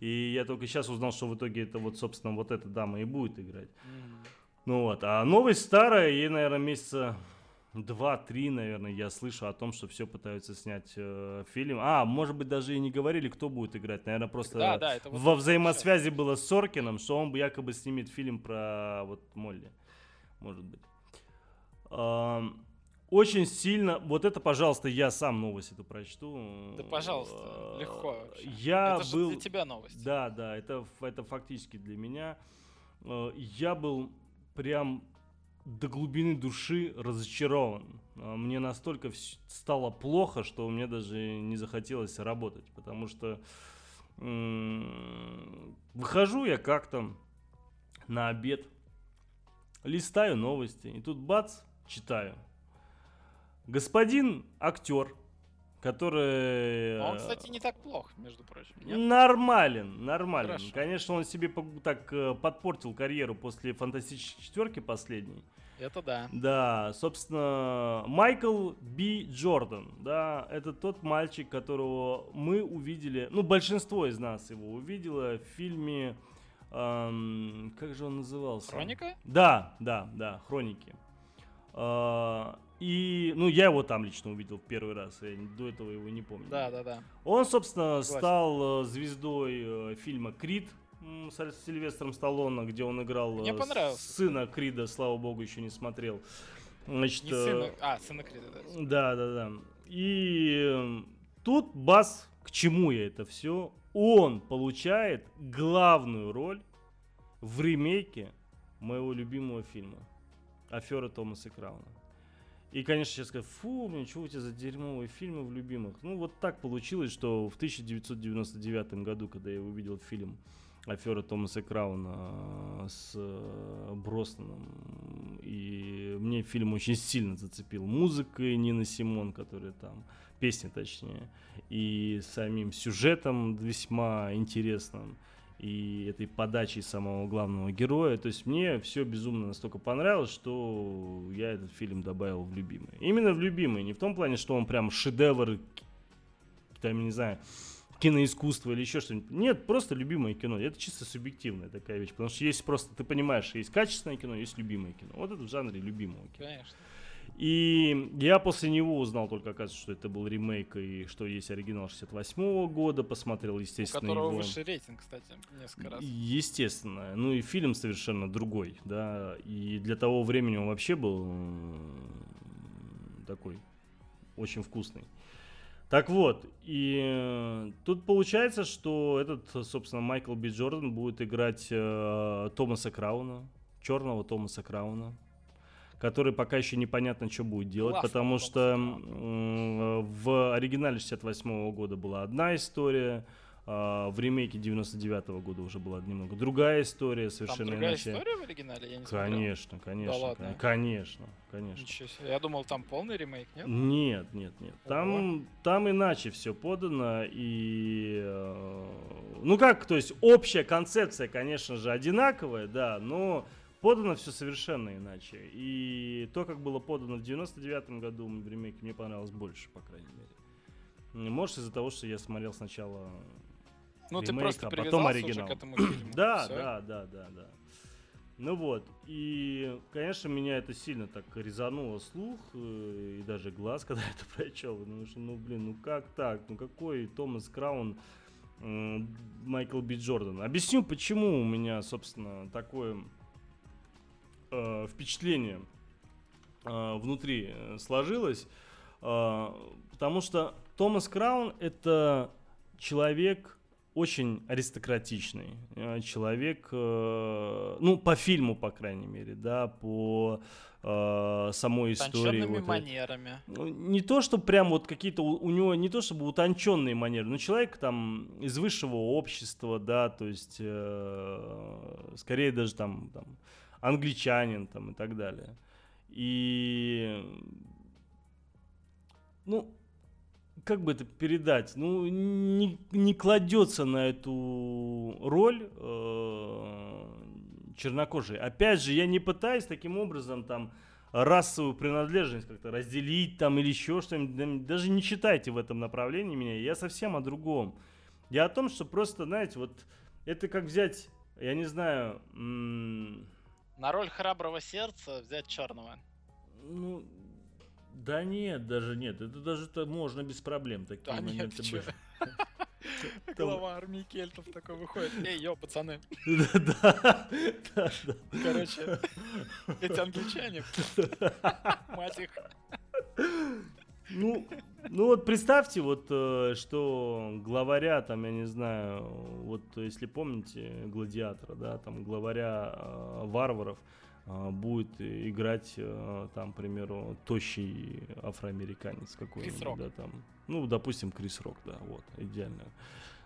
И я только сейчас узнал, что в итоге это вот, собственно, вот эта дама и будет играть. Mm. Ну вот, а новость старая, ей, наверное, месяца два-три, наверное, я слышу о том, что все пытаются снять э, фильм. А, может быть, даже и не говорили, кто будет играть. Наверное, просто да, да, это вот во взаимосвязи было с Соркином, что он якобы снимет фильм про вот Молли. Может быть. Эм, очень сильно, вот это, пожалуйста, я сам новость эту прочту. Да, пожалуйста, э, легко вообще. Я это был... для тебя новость. Да, да, это, это фактически для меня. Э, я был прям до глубины души разочарован. Э, мне настолько стало плохо, что мне даже не захотелось работать, потому что выхожу я как-то на обед, листаю новости, и тут бац, читаю – Господин актер, который... А он, кстати, не так плох, между прочим. Нет? Нормален, нормален. Хорошо. Конечно, он себе так э, подпортил карьеру после фантастической четверки последней. Это да. Да, собственно, Майкл Би Джордан, да, это тот мальчик, которого мы увидели, ну, большинство из нас его увидело в фильме, эм, как же он назывался? Хроника? Да, да, да, Хроники. Э, и, ну, я его там лично увидел в первый раз, я до этого его не помню. Да, да, да. Он, собственно, Согласен. стал э, звездой э, фильма «Крид», с Сильвестром Сталлоне, где он играл Мне сына Крида, слава богу, еще не смотрел. Значит, не сына, а, сына Крида, да. Да, да, да. И тут Бас, к чему я это все? Он получает главную роль в ремейке моего любимого фильма «Афера Томаса Крауна». И, конечно, сейчас сказать, фу, блин, что у тебя за дерьмовые фильмы в любимых. Ну, вот так получилось, что в 1999 году, когда я увидел фильм афера Томаса Крауна с э, Броснаном. И мне фильм очень сильно зацепил музыкой Нины Симон, которая там, песня точнее, и самим сюжетом весьма интересным и этой подачей самого главного героя. То есть мне все безумно настолько понравилось, что я этот фильм добавил в любимый. Именно в любимый, не в том плане, что он прям шедевр, там, не знаю, киноискусство или еще что-нибудь. Нет, просто любимое кино. Это чисто субъективная такая вещь. Потому что есть просто, ты понимаешь, есть качественное кино, есть любимое кино. Вот это в жанре любимого кино. Конечно. И я после него узнал только, оказывается, что это был ремейк и что есть оригинал 68 -го года. Посмотрел, естественно, У которого его. высший рейтинг, кстати, несколько раз. Естественно. Ну и фильм совершенно другой, да. И для того времени он вообще был такой очень вкусный. Так вот, и э, тут получается, что этот, собственно, Майкл Би Джордан будет играть э, Томаса Крауна, черного Томаса Крауна, который пока еще непонятно, что будет делать, Классно, потому что в оригинале 68 -го года была одна история, а, в ремейке 99 -го года уже была немного другая история, совершенно там другая иначе. история в оригинале? Я не конечно, смотрел. конечно, да ладно. конечно, конечно. Ничего себе. Я думал, там полный ремейк, нет? Нет, нет, нет. Там, там иначе все подано и, э, ну как, то есть общая концепция, конечно же, одинаковая, да, но подано все совершенно иначе. И то, как было подано в 99 году в ремейке, мне понравилось больше, по крайней мере. Может, из-за того, что я смотрел сначала ну, ремейк, ты просто а потом оригинал. к этому фильму. да, да, да, да, да. Ну вот, и, конечно, меня это сильно так резануло слух э, и даже глаз, когда это прочел. Потому что, ну, блин, ну как так? Ну какой Томас Краун, Майкл Би Джордан? Объясню, почему у меня, собственно, такое э, впечатление э, внутри сложилось. Э, потому что Томас Краун это человек очень аристократичный э, человек, э, ну, по фильму, по крайней мере, да, по э, самой истории. Утонченными вот, манерами. Ну, не то, что прям вот какие-то у, у него, не то чтобы утонченные манеры, но человек там из высшего общества, да, то есть э, скорее даже там, там англичанин там и так далее. И ну, как бы это передать, ну, не, не кладется на эту роль э, чернокожий. Опять же, я не пытаюсь таким образом там расовую принадлежность как-то разделить там или еще что-нибудь. Даже не читайте в этом направлении меня. Я совсем о другом. Я о том, что просто, знаете, вот это как взять, я не знаю... М- на роль храброго сердца взять черного. Ну, да нет, даже нет. Это даже это можно без проблем такие да моменты нет. Глава армии кельтов такой выходит. Эй, йо, пацаны. Да, да, Короче, эти англичане. Мать их. Ну, ну вот представьте, вот э, что главаря, там, я не знаю, вот если помните гладиатора, да, там главаря э, варваров, а, будет играть а, там, к примеру, тощий афроамериканец какой-нибудь, да, там, ну, допустим, Крис Рок, да, вот, идеально.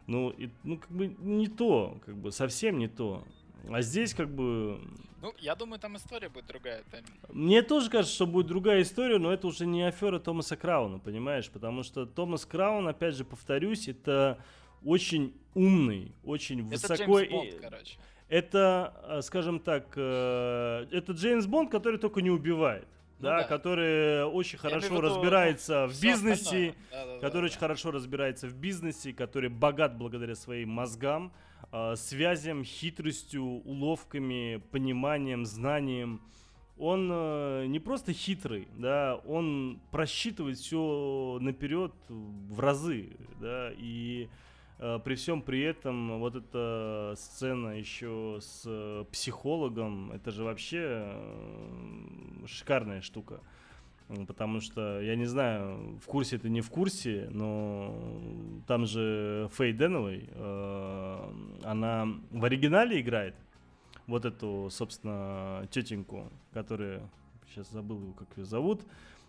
Ну, и, ну, как бы не то, как бы совсем не то. А здесь как бы... Ну, я думаю, там история будет другая. Там... Мне тоже кажется, что будет другая история, но это уже не афера Томаса Крауна, понимаешь? Потому что Томас Краун, опять же, повторюсь, это очень умный, очень это высоко... Джеймс Бонд, короче. Это, э, скажем так, э, это Джеймс Бонд, который только не убивает. Ну, да, да, который очень Я хорошо виду, разбирается в бизнесе, да, да, который да, очень да. хорошо разбирается в бизнесе, который богат благодаря своим мозгам, э, связям, хитростью, уловками, пониманием, знанием. Он э, не просто хитрый, да, он просчитывает все наперед в разы, да, и Э, при всем при этом вот эта сцена еще с э, психологом, это же вообще шикарная штука. Потому что, я не знаю, в курсе это не в курсе, но там же Фей Деновой, она в оригинале играет вот эту, собственно, тетеньку, которая, сейчас забыл, как ее зовут.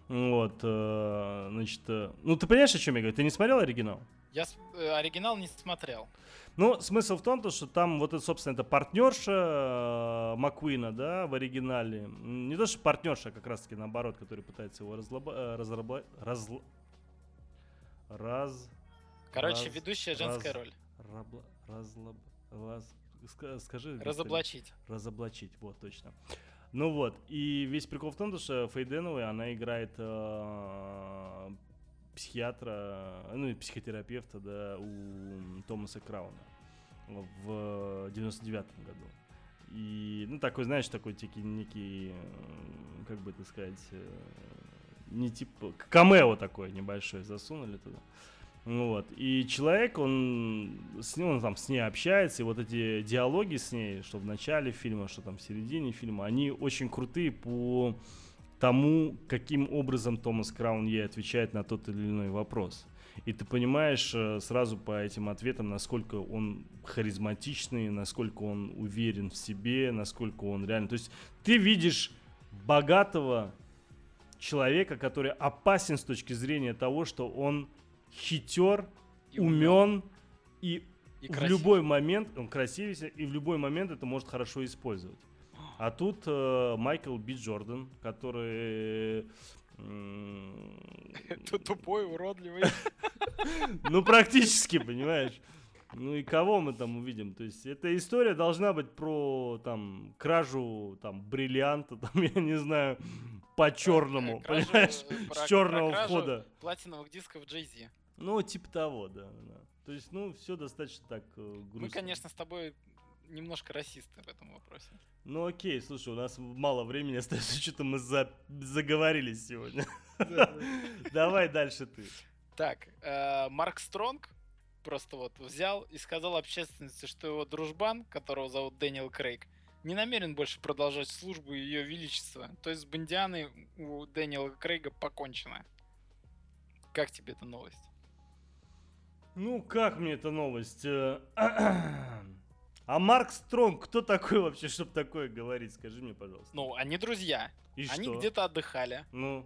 Вот, значит, ну ты понимаешь, о чем я говорю? Ты не смотрел оригинал? Я э, оригинал не смотрел. Ну, смысл в том, то, что там вот это, собственно, это партнерша э, Маккуина, да, в оригинале. Не то, что партнерша, а как раз-таки наоборот, который пытается его разлоба, э, разрабла, разл, раз... Короче, раз, ведущая женская раз, роль. Рабла, разлоб, раз, скажи... Разоблачить. Разоблачить, вот, точно. Ну вот, и весь прикол в том, что Фейденовой, она играет психиатра, ну и психотерапевта, да, у Томаса Крауна в 99-м году. И, ну, такой, знаешь, такой некий, некий как бы это сказать, э, не типа, камео такой небольшой засунули туда. Ну вот. И человек, он с ним, он там с ней общается, и вот эти диалоги с ней, что в начале фильма, что там в середине фильма, они очень крутые по тому, каким образом Томас Краун ей отвечает на тот или иной вопрос. И ты понимаешь э, сразу по этим ответам, насколько он харизматичный, насколько он уверен в себе, насколько он реально... То есть ты видишь богатого человека, который опасен с точки зрения того, что он хитер, и умен и, и в любой момент, он красивый, и в любой момент это может хорошо использовать. А тут э, Майкл Би Джордан, который... Тут тупой, уродливый. Ну, практически, понимаешь. Ну и кого мы там увидим? То есть эта история должна быть про там кражу там бриллианта, там я не знаю, по черному, понимаешь, э, с черного входа. Платиновых дисков Jay-Z. Ну типа того, да, да. То есть ну все достаточно так э, грустно. Мы, конечно, с тобой немножко расисты в этом вопросе. Ну окей, слушай, у нас мало времени остается, что-то мы за... заговорились сегодня. Давай дальше ты. Так, э, Марк Стронг просто вот взял и сказал общественности, что его дружбан, которого зовут Дэниел Крейг, не намерен больше продолжать службу Ее Величества. То есть с Бондианой у Дэниела Крейга покончено. Как тебе эта новость? Ну, как мне эта новость? Э, А Марк Стронг, кто такой вообще, чтобы такое говорить? Скажи мне, пожалуйста. Ну, они друзья. И они что? где-то отдыхали. Ну.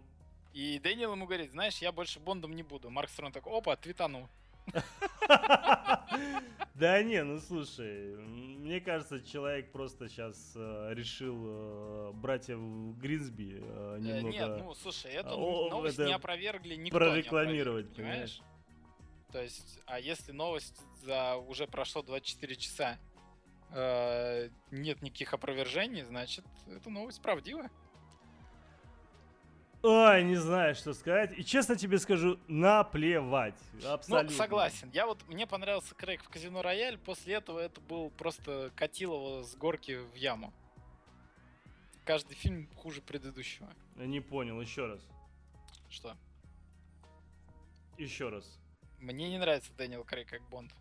И Дэниел ему говорит, знаешь, я больше Бондом не буду. Марк Стронг такой, опа, твитанул. Да не, ну слушай, мне кажется, человек просто сейчас э, решил э, братьев Гринсби э, немного... Нет, ну слушай, эту новость не опровергли никто Прорекламировать, понимаешь? То есть, а если новость за уже прошло 24 часа, э, нет никаких опровержений, значит, эта новость правдивая. Ой, не знаю, что сказать. И честно тебе скажу, наплевать. Ну, Абсолютно. Ну, согласен. Я вот, мне понравился Крейг в Казино Рояль. После этого это был просто катил его с горки в яму. Каждый фильм хуже предыдущего. Я не понял, еще раз. Что? Еще раз. Мне не нравится Дэниел Крейг как Бонд.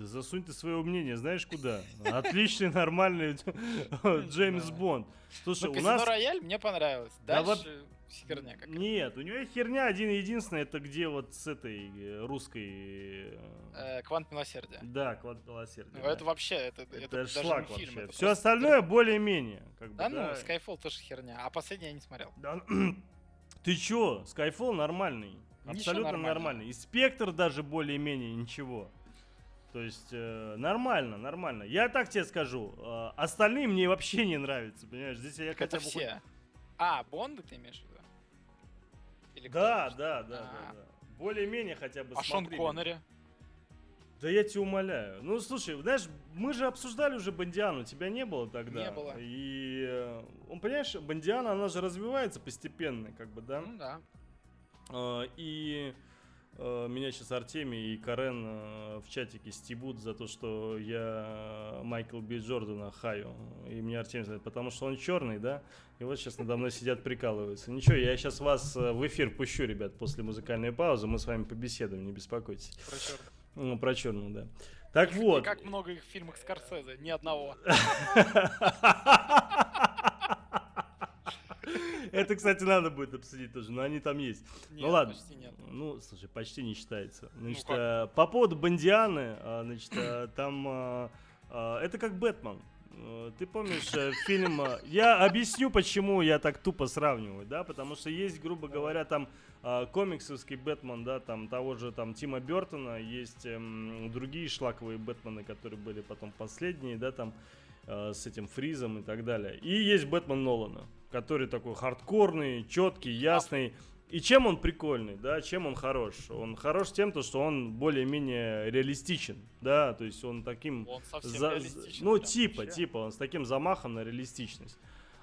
Да засунь ты свое мнение, знаешь куда? Отличный, нормальный Джеймс Бонд. Слушай, ну, у нас... Рояль мне понравилось. Дальше херня какая Нет, у него херня один единственный, это где вот с этой э, русской... Э, Квант милосердия. Да, Квант милосердия. Ну, это вообще, это, это, это шлак вообще. Фильм, это Все остальное более-менее. Как бы, да, да, ну, Skyfall тоже херня, а последний я не смотрел. Да, ты чё, Skyfall нормальный. Абсолютно нормальный. И спектр даже более-менее ничего. То есть э, нормально, нормально. Я так тебе скажу, э, остальные мне вообще не нравятся, понимаешь? Здесь я хотя бы все. Хоть... А, Бонды ты имеешь в виду? Или да, да, да, а. да, да. Более-менее хотя бы. А Шон Коннери? Да я тебя умоляю. Ну, слушай, знаешь, мы же обсуждали уже Бандиану, тебя не было тогда. Не было. И э, он, понимаешь, Бандиана, она же развивается постепенно, как бы, да? Ну да. Э, и меня сейчас Артемий и Карен э, в чатике стебут за то, что я Майкл Би Джордана хаю. И мне Артемий говорит, потому что он черный, да? И вот сейчас надо мной сидят, прикалываются. Ничего, я сейчас вас э, в эфир пущу, ребят, после музыкальной паузы. Мы с вами побеседуем, не беспокойтесь. Про черных. Ну, про черную, да. Так вот. И как много их в фильмах Скорсезе, ни одного. Это, кстати, надо будет обсудить тоже, но они там есть. Ну нет, ну ладно. Почти нет. Ну, слушай, почти не считается. Ну значит, ну, по поводу Бандианы, а, значит, э, там а, это как Бэтмен. Э, ты помнишь э, фильм... Я объясню, почему я так тупо сравниваю, да, потому что есть, грубо говоря, там э, комиксовский Бэтмен, да, там того же там Тима Бертона, есть эм, другие шлаковые Бэтмены, которые были потом последние, да, там э, с этим Фризом и так далее. И есть Бэтмен Нолана, который такой хардкорный, четкий, ясный. И чем он прикольный, да, чем он хорош? Он хорош тем, то, что он более-менее реалистичен, да, то есть он таким... Он совсем за, Ну, типа, вообще. типа, он с таким замахом на реалистичность.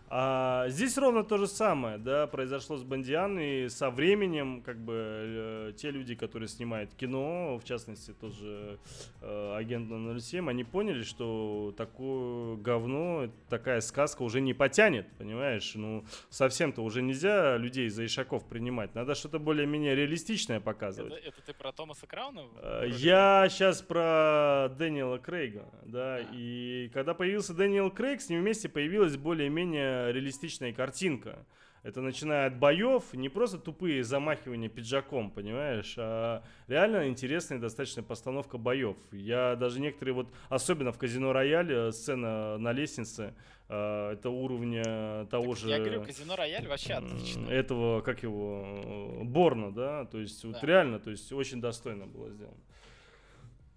А здесь ровно то же самое, да, произошло с Бандиан, и со временем, как бы, э, те люди, которые снимают кино, в частности, тоже э, агент 007, они поняли, что такое говно, такая сказка уже не потянет, понимаешь? Ну, совсем-то уже нельзя людей за ишаков принимать, надо что-то более-менее реалистичное показывать. Это, это ты про Томаса Крауна? Э, я сейчас про Дэниела Крейга, да, а. и когда появился Дэниел Крейг, с ним вместе появилась более-менее реалистичная картинка. Это начиная от боев, не просто тупые замахивания пиджаком, понимаешь, а реально интересная достаточно постановка боев. Я даже некоторые вот, особенно в казино Рояле, сцена на лестнице, э, это уровня того так же... Я говорю, казино Рояль вообще отлично. Этого, как его, Борна, да, то есть да. вот реально, то есть очень достойно было сделано.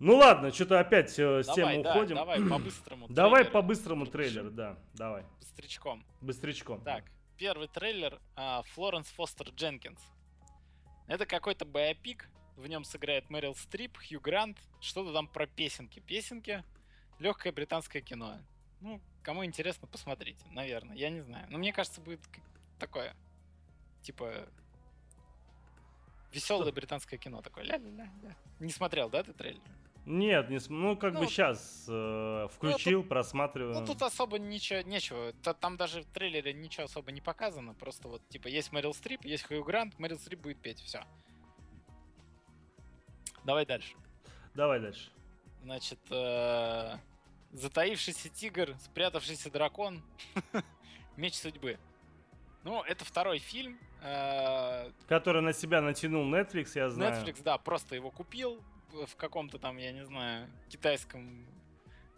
Ну ладно, что-то опять э, с давай, темы да, уходим. Давай по-быстрому. Давай по-быстрому трейлер, да, давай. Быстрячком. Быстрячком. Так, первый трейлер а, Флоренс Фостер Дженкинс. Это какой-то биопик, в нем сыграет Мэрил Стрип, Хью Грант, что-то там про песенки. Песенки, легкое британское кино. Ну, кому интересно, посмотрите, наверное, я не знаю. Но мне кажется, будет такое, типа, веселое британское кино такое. Ля-ля-ля. Не смотрел, да, ты трейлер? Нет, не, ну как ну, бы сейчас э, включил, ну, тут, просматриваю. Ну тут особо ничего, нечего. Там даже в трейлере ничего особо не показано. Просто вот типа есть Мэрил Стрип, есть Хью Грант, Мэрил Стрип будет петь, все. Давай дальше. Давай дальше. Значит, э, затаившийся тигр, спрятавшийся дракон, меч судьбы. Ну, это второй фильм. Э, Который на себя натянул Netflix, я знаю. Netflix, да, просто его купил, в каком-то там, я не знаю, китайском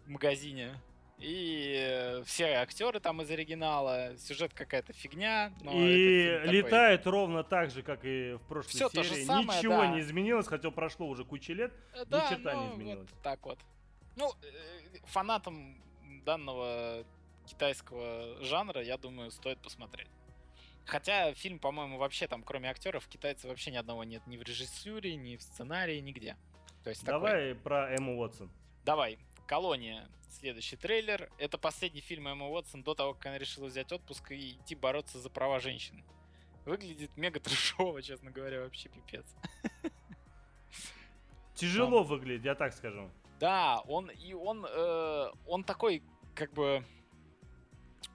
магазине. И все актеры там из оригинала, сюжет какая-то фигня. и летает такой... ровно так же, как и в прошлой все серии. То же самое, Ничего да. не изменилось, хотя прошло уже куча лет. Э, да, ни черта ну, не изменилось. Вот так вот. Ну, э, фанатам данного китайского жанра, я думаю, стоит посмотреть. Хотя фильм, по-моему, вообще там, кроме актеров, китайцев вообще ни одного нет ни в режиссуре, ни в сценарии, нигде. То есть Давай такой... про Эмму Уотсон. Давай. Колония. Следующий трейлер. Это последний фильм Эммы Уотсон до того, как она решила взять отпуск и идти бороться за права женщин. Выглядит мега трешово, честно говоря, вообще пипец. Тяжело он... выглядит, я так скажу. Да, он и он, э, он такой, как бы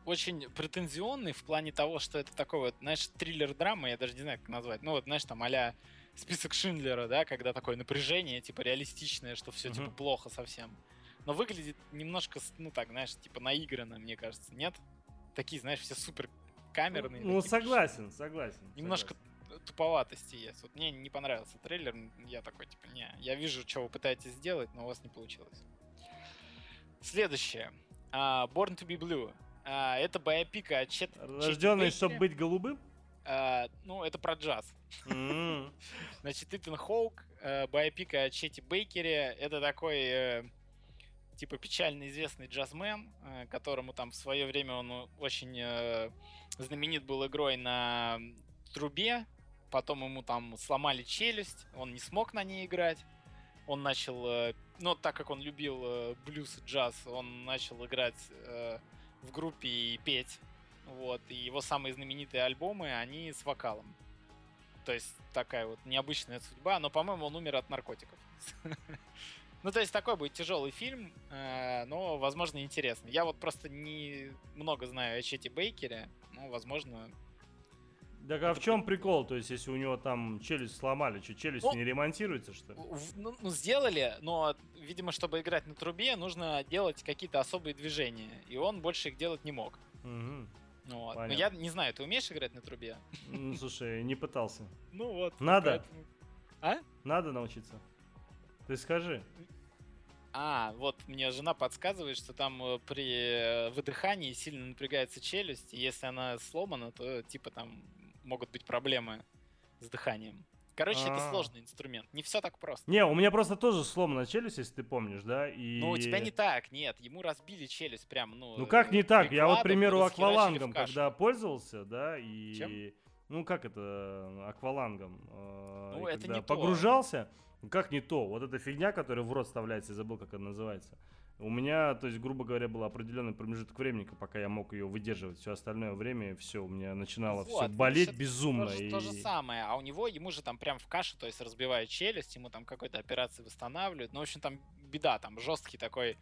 очень претензионный в плане того, что это такой вот, знаешь, триллер-драма, я даже не знаю, как назвать. Ну вот, знаешь, там а список Шиндлера, да, когда такое напряжение, типа, реалистичное, что все, типа, плохо совсем. Но выглядит немножко, ну так, знаешь, типа, наигранно, мне кажется, нет? Такие, знаешь, все супер камерные. Ну, такие, согласен, согласен. Немножко согласен. туповатости есть. Вот мне не понравился трейлер, я такой, типа, не, я вижу, что вы пытаетесь сделать, но у вас не получилось. Следующее. Uh, Born to be Blue. Uh, это боепика от Чет... Рожденный, чтобы быть голубым? Uh, ну, это про джаз. Mm-hmm. Значит, Итан Хоук э, байопик о Чети Бейкере. Это такой э, типа печально известный джазмен, э, которому там в свое время он очень знаменит был игрой на трубе, потом ему там сломали челюсть, он не смог на ней играть, он начал, ну так как он любил блюз и джаз, он начал играть в группе и петь, вот, и его самые знаменитые альбомы, они с вокалом. То есть такая вот необычная судьба, но, по-моему, он умер от наркотиков. Ну, то есть такой будет тяжелый фильм, э, но, возможно, интересный. Я вот просто не много знаю о Чети Бейкере, ну, возможно... Так а в чем прикол? То есть, если у него там челюсть сломали, что, челюсть ну, не ремонтируется, что ли? Ну, ну, сделали, но, видимо, чтобы играть на трубе, нужно делать какие-то особые движения, и он больше их делать не мог. Угу. Вот. Но я не знаю, ты умеешь играть на трубе? Ну, слушай, не пытался. Ну вот. Надо? Поэтому... А? Надо научиться. Ты скажи. А, вот мне жена подсказывает, что там э, при э, выдыхании сильно напрягается челюсть, и если она сломана, то типа там могут быть проблемы с дыханием. Короче, А-а-а. это а. сложный инструмент. Не все так просто. Не, у меня просто тоже сломана челюсть, если ты помнишь, да? И... Ну, у тебя не так, нет. Ему разбили челюсть прям, ну... Ну, как не так? Я вот, к примеру, аквалангом, когда пользовался, да, и... Чем? Ну, как это, аквалангом? Э, ну, это не погружался, то ну как не то? Вот эта фигня, которая в рот вставляется, я забыл, как она называется. У меня, то есть, грубо говоря, был определенный промежуток времени, пока я мог ее выдерживать. Все остальное время, все, у меня начинало вот, все болеть безумно. То, и... то же самое. А у него, ему же там прям в кашу, то есть разбивают челюсть, ему там какой-то операции восстанавливают. Ну, в общем, там беда, там жесткий такой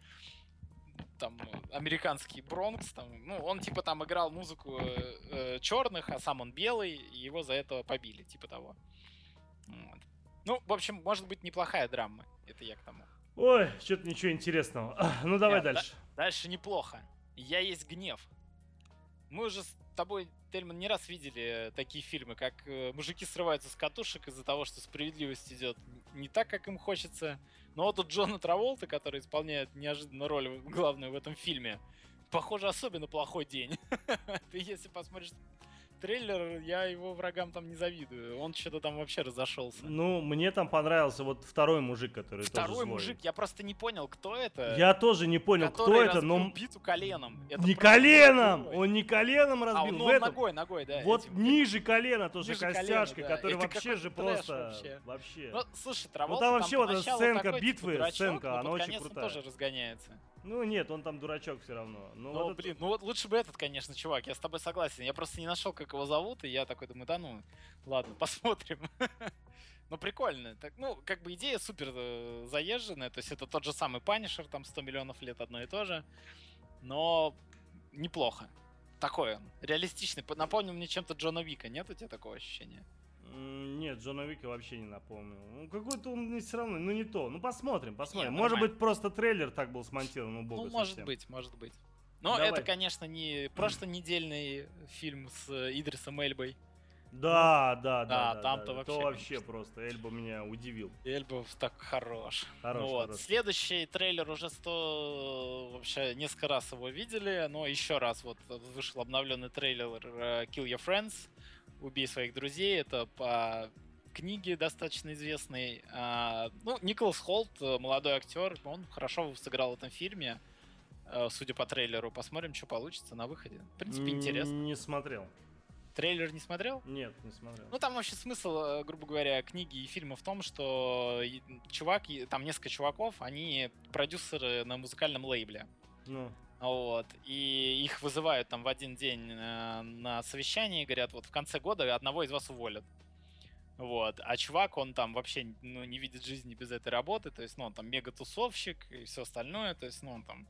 там американский Бронкс, там, ну, он типа там играл музыку э, э, черных, а сам он белый, и его за это побили, типа того. Вот. Ну, в общем, может быть неплохая драма. Это я к тому. Ой, что-то ничего интересного. Ну, давай Нет, дальше. Да, дальше неплохо. Я есть гнев. Мы уже с тобой, Тельман, не раз видели такие фильмы, как э, мужики срываются с катушек из-за того, что справедливость идет не так, как им хочется. Но вот тут Джона Траволта, который исполняет неожиданно роль главную в этом фильме, похоже, особенно плохой день. Ты если посмотришь трейлер, я его врагам там не завидую. Он что-то там вообще разошелся. Ну, мне там понравился вот второй мужик, который Второй мужик, я просто не понял, кто это. Я тоже не понял, кто это, но... биту коленом. Это не коленом! Такой. Он не коленом разбил. А, он, ну, этом... ногой, ногой, да. Вот этим. ниже колена тоже ниже костяшка, колена, да. который это вообще же просто... Вообще. вообще. Ну, слушай, Траволта ну, там вообще вот эта сценка битвы, типа, дурачок, сценка, она очень крутая. он тоже разгоняется. Ну нет, он там дурачок все равно. Ну, ну вот блин, это... ну вот лучше бы этот, конечно, чувак, я с тобой согласен. Я просто не нашел, как его зовут, и я такой думаю, да ну, ладно, посмотрим. Ну, прикольно. Так, ну, как бы идея супер э, заезженная. То есть это тот же самый Панишер, там 100 миллионов лет одно и то же. Но неплохо. Такое, реалистичный. Напомнил мне чем-то Джона Вика, нет у тебя такого ощущения? Нет, Джона Вика вообще не напомнил. Ну, какой-то он все равно, ну не то. Ну, посмотрим, посмотрим. Нет, может быть, просто трейлер так был смонтирован, ну, бога Ну, может совсем. быть, может быть. Но Давай. это, конечно, не прошлонедельный фильм с Идрисом Эльбой. Да, да, да. Да, там-то да, вообще. То вообще конечно. просто. Эльба меня удивил. Эльба так хорош. Хорош, ну, вот. хорош. Следующий трейлер уже сто... Вообще несколько раз его видели, но еще раз вот вышел обновленный трейлер э, Kill Your Friends. Убей своих друзей. Это по книге достаточно известной. А, ну, Николас Холт, э, молодой актер, он хорошо сыграл в этом фильме. Э, судя по трейлеру, посмотрим, что получится на выходе. В принципе, интересно. Не смотрел. Трейлер не смотрел? Нет, не смотрел. Ну, там вообще смысл, э, грубо говоря, книги и фильма в том, что чувак, там несколько чуваков, они продюсеры на музыкальном лейбле. Ну. Вот. И их вызывают там в один день э, на совещание и говорят, вот в конце года одного из вас уволят. Вот. А чувак, он там вообще ну, не видит жизни без этой работы. То есть, ну, он там мега-тусовщик и все остальное. То есть, ну, он там...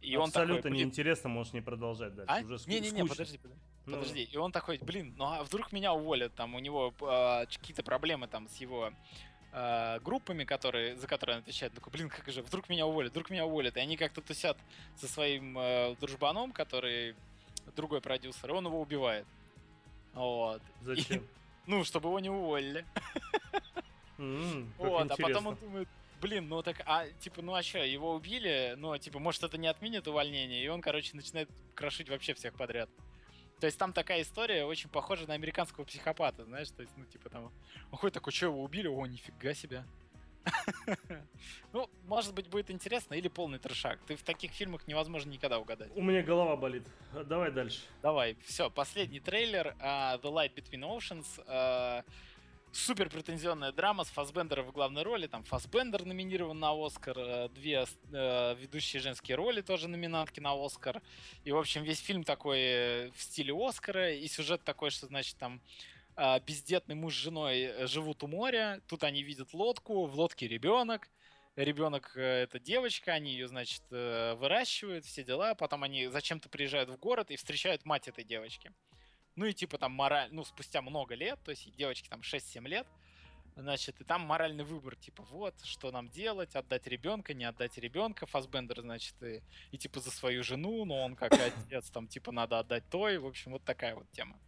И Абсолютно он такой, неинтересно, можешь не продолжать дальше. А? Уже ск- Не-не-не, подожди, подожди. Ну. Подожди. И он такой, блин, ну а вдруг меня уволят? Там у него э, какие-то проблемы там с его э, группами, которые, за которые он отвечает, такой, блин, как же, вдруг меня уволят, вдруг меня уволят. И они как-то тусят со своим э, дружбаном, который другой продюсер, и он его убивает. Вот. Зачем? И, ну, чтобы его не уволили. вот, а потом он думает, блин, ну так, а, типа, ну а что, его убили, ну, типа, может, это не отменит увольнение, и он, короче, начинает крошить вообще всех подряд. То есть там такая история очень похожа на американского психопата, знаешь, то есть, ну, типа там, он ходит такой, что его убили? О, нифига себе. Ну, может быть, будет интересно или полный трешак. Ты в таких фильмах невозможно никогда угадать. У меня голова болит. Давай дальше. Давай. Все, последний трейлер. Uh, The Light Between Oceans. Uh, супер претензионная драма с Фасбендером в главной роли. Там Фасбендер номинирован на Оскар. Э, две э, ведущие женские роли тоже номинантки на Оскар. И, в общем, весь фильм такой в стиле Оскара. И сюжет такой, что, значит, там а, бездетный муж с женой э, живут у моря, тут они видят лодку, в лодке ребенок, ребенок э, это девочка, они ее, значит, э, выращивают, все дела, потом они зачем-то приезжают в город и встречают мать этой девочки. Ну и типа там мораль, ну спустя много лет, то есть девочке там 6-7 лет, значит, и там моральный выбор, типа, вот, что нам делать, отдать ребенка, не отдать ребенка, Фасбендер, значит, и, и типа за свою жену, но он как отец, там, типа, надо отдать той, в общем, вот такая вот тема.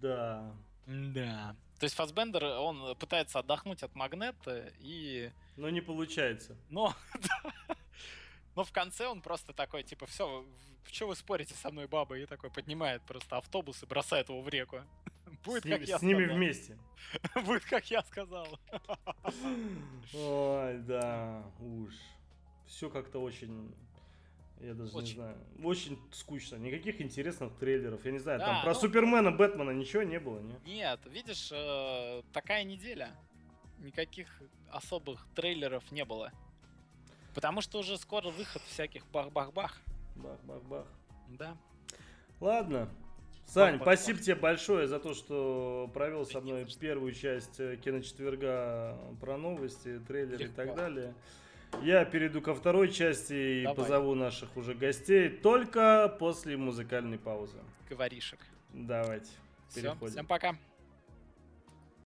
Да. Да. То есть Фасбендер, он пытается отдохнуть от магнета и... Но не получается. Но, Но в конце он просто такой, типа, все, что вы спорите со мной, баба? И такой поднимает просто автобус и бросает его в реку. Будет, с, как я с ними вместе. Будет, как я сказал. Ой, да, уж. Все как-то очень я даже очень. не знаю. Очень скучно. Никаких интересных трейлеров. Я не знаю, да, там про ну... Супермена, Бэтмена ничего не было, не? Нет, видишь, э, такая неделя. Никаких особых трейлеров не было. Потому что уже скоро выход всяких бах-бах-бах. Бах-бах-бах. Да. Ладно. Сань, бах, спасибо бах. тебе большое за то, что провел со мной первую часть э, киночетверга про новости, трейлеры Легко. и так далее. Я перейду ко второй части и Давай. позову наших уже гостей только после музыкальной паузы. Говоришек. Давайте. Все, всем пока.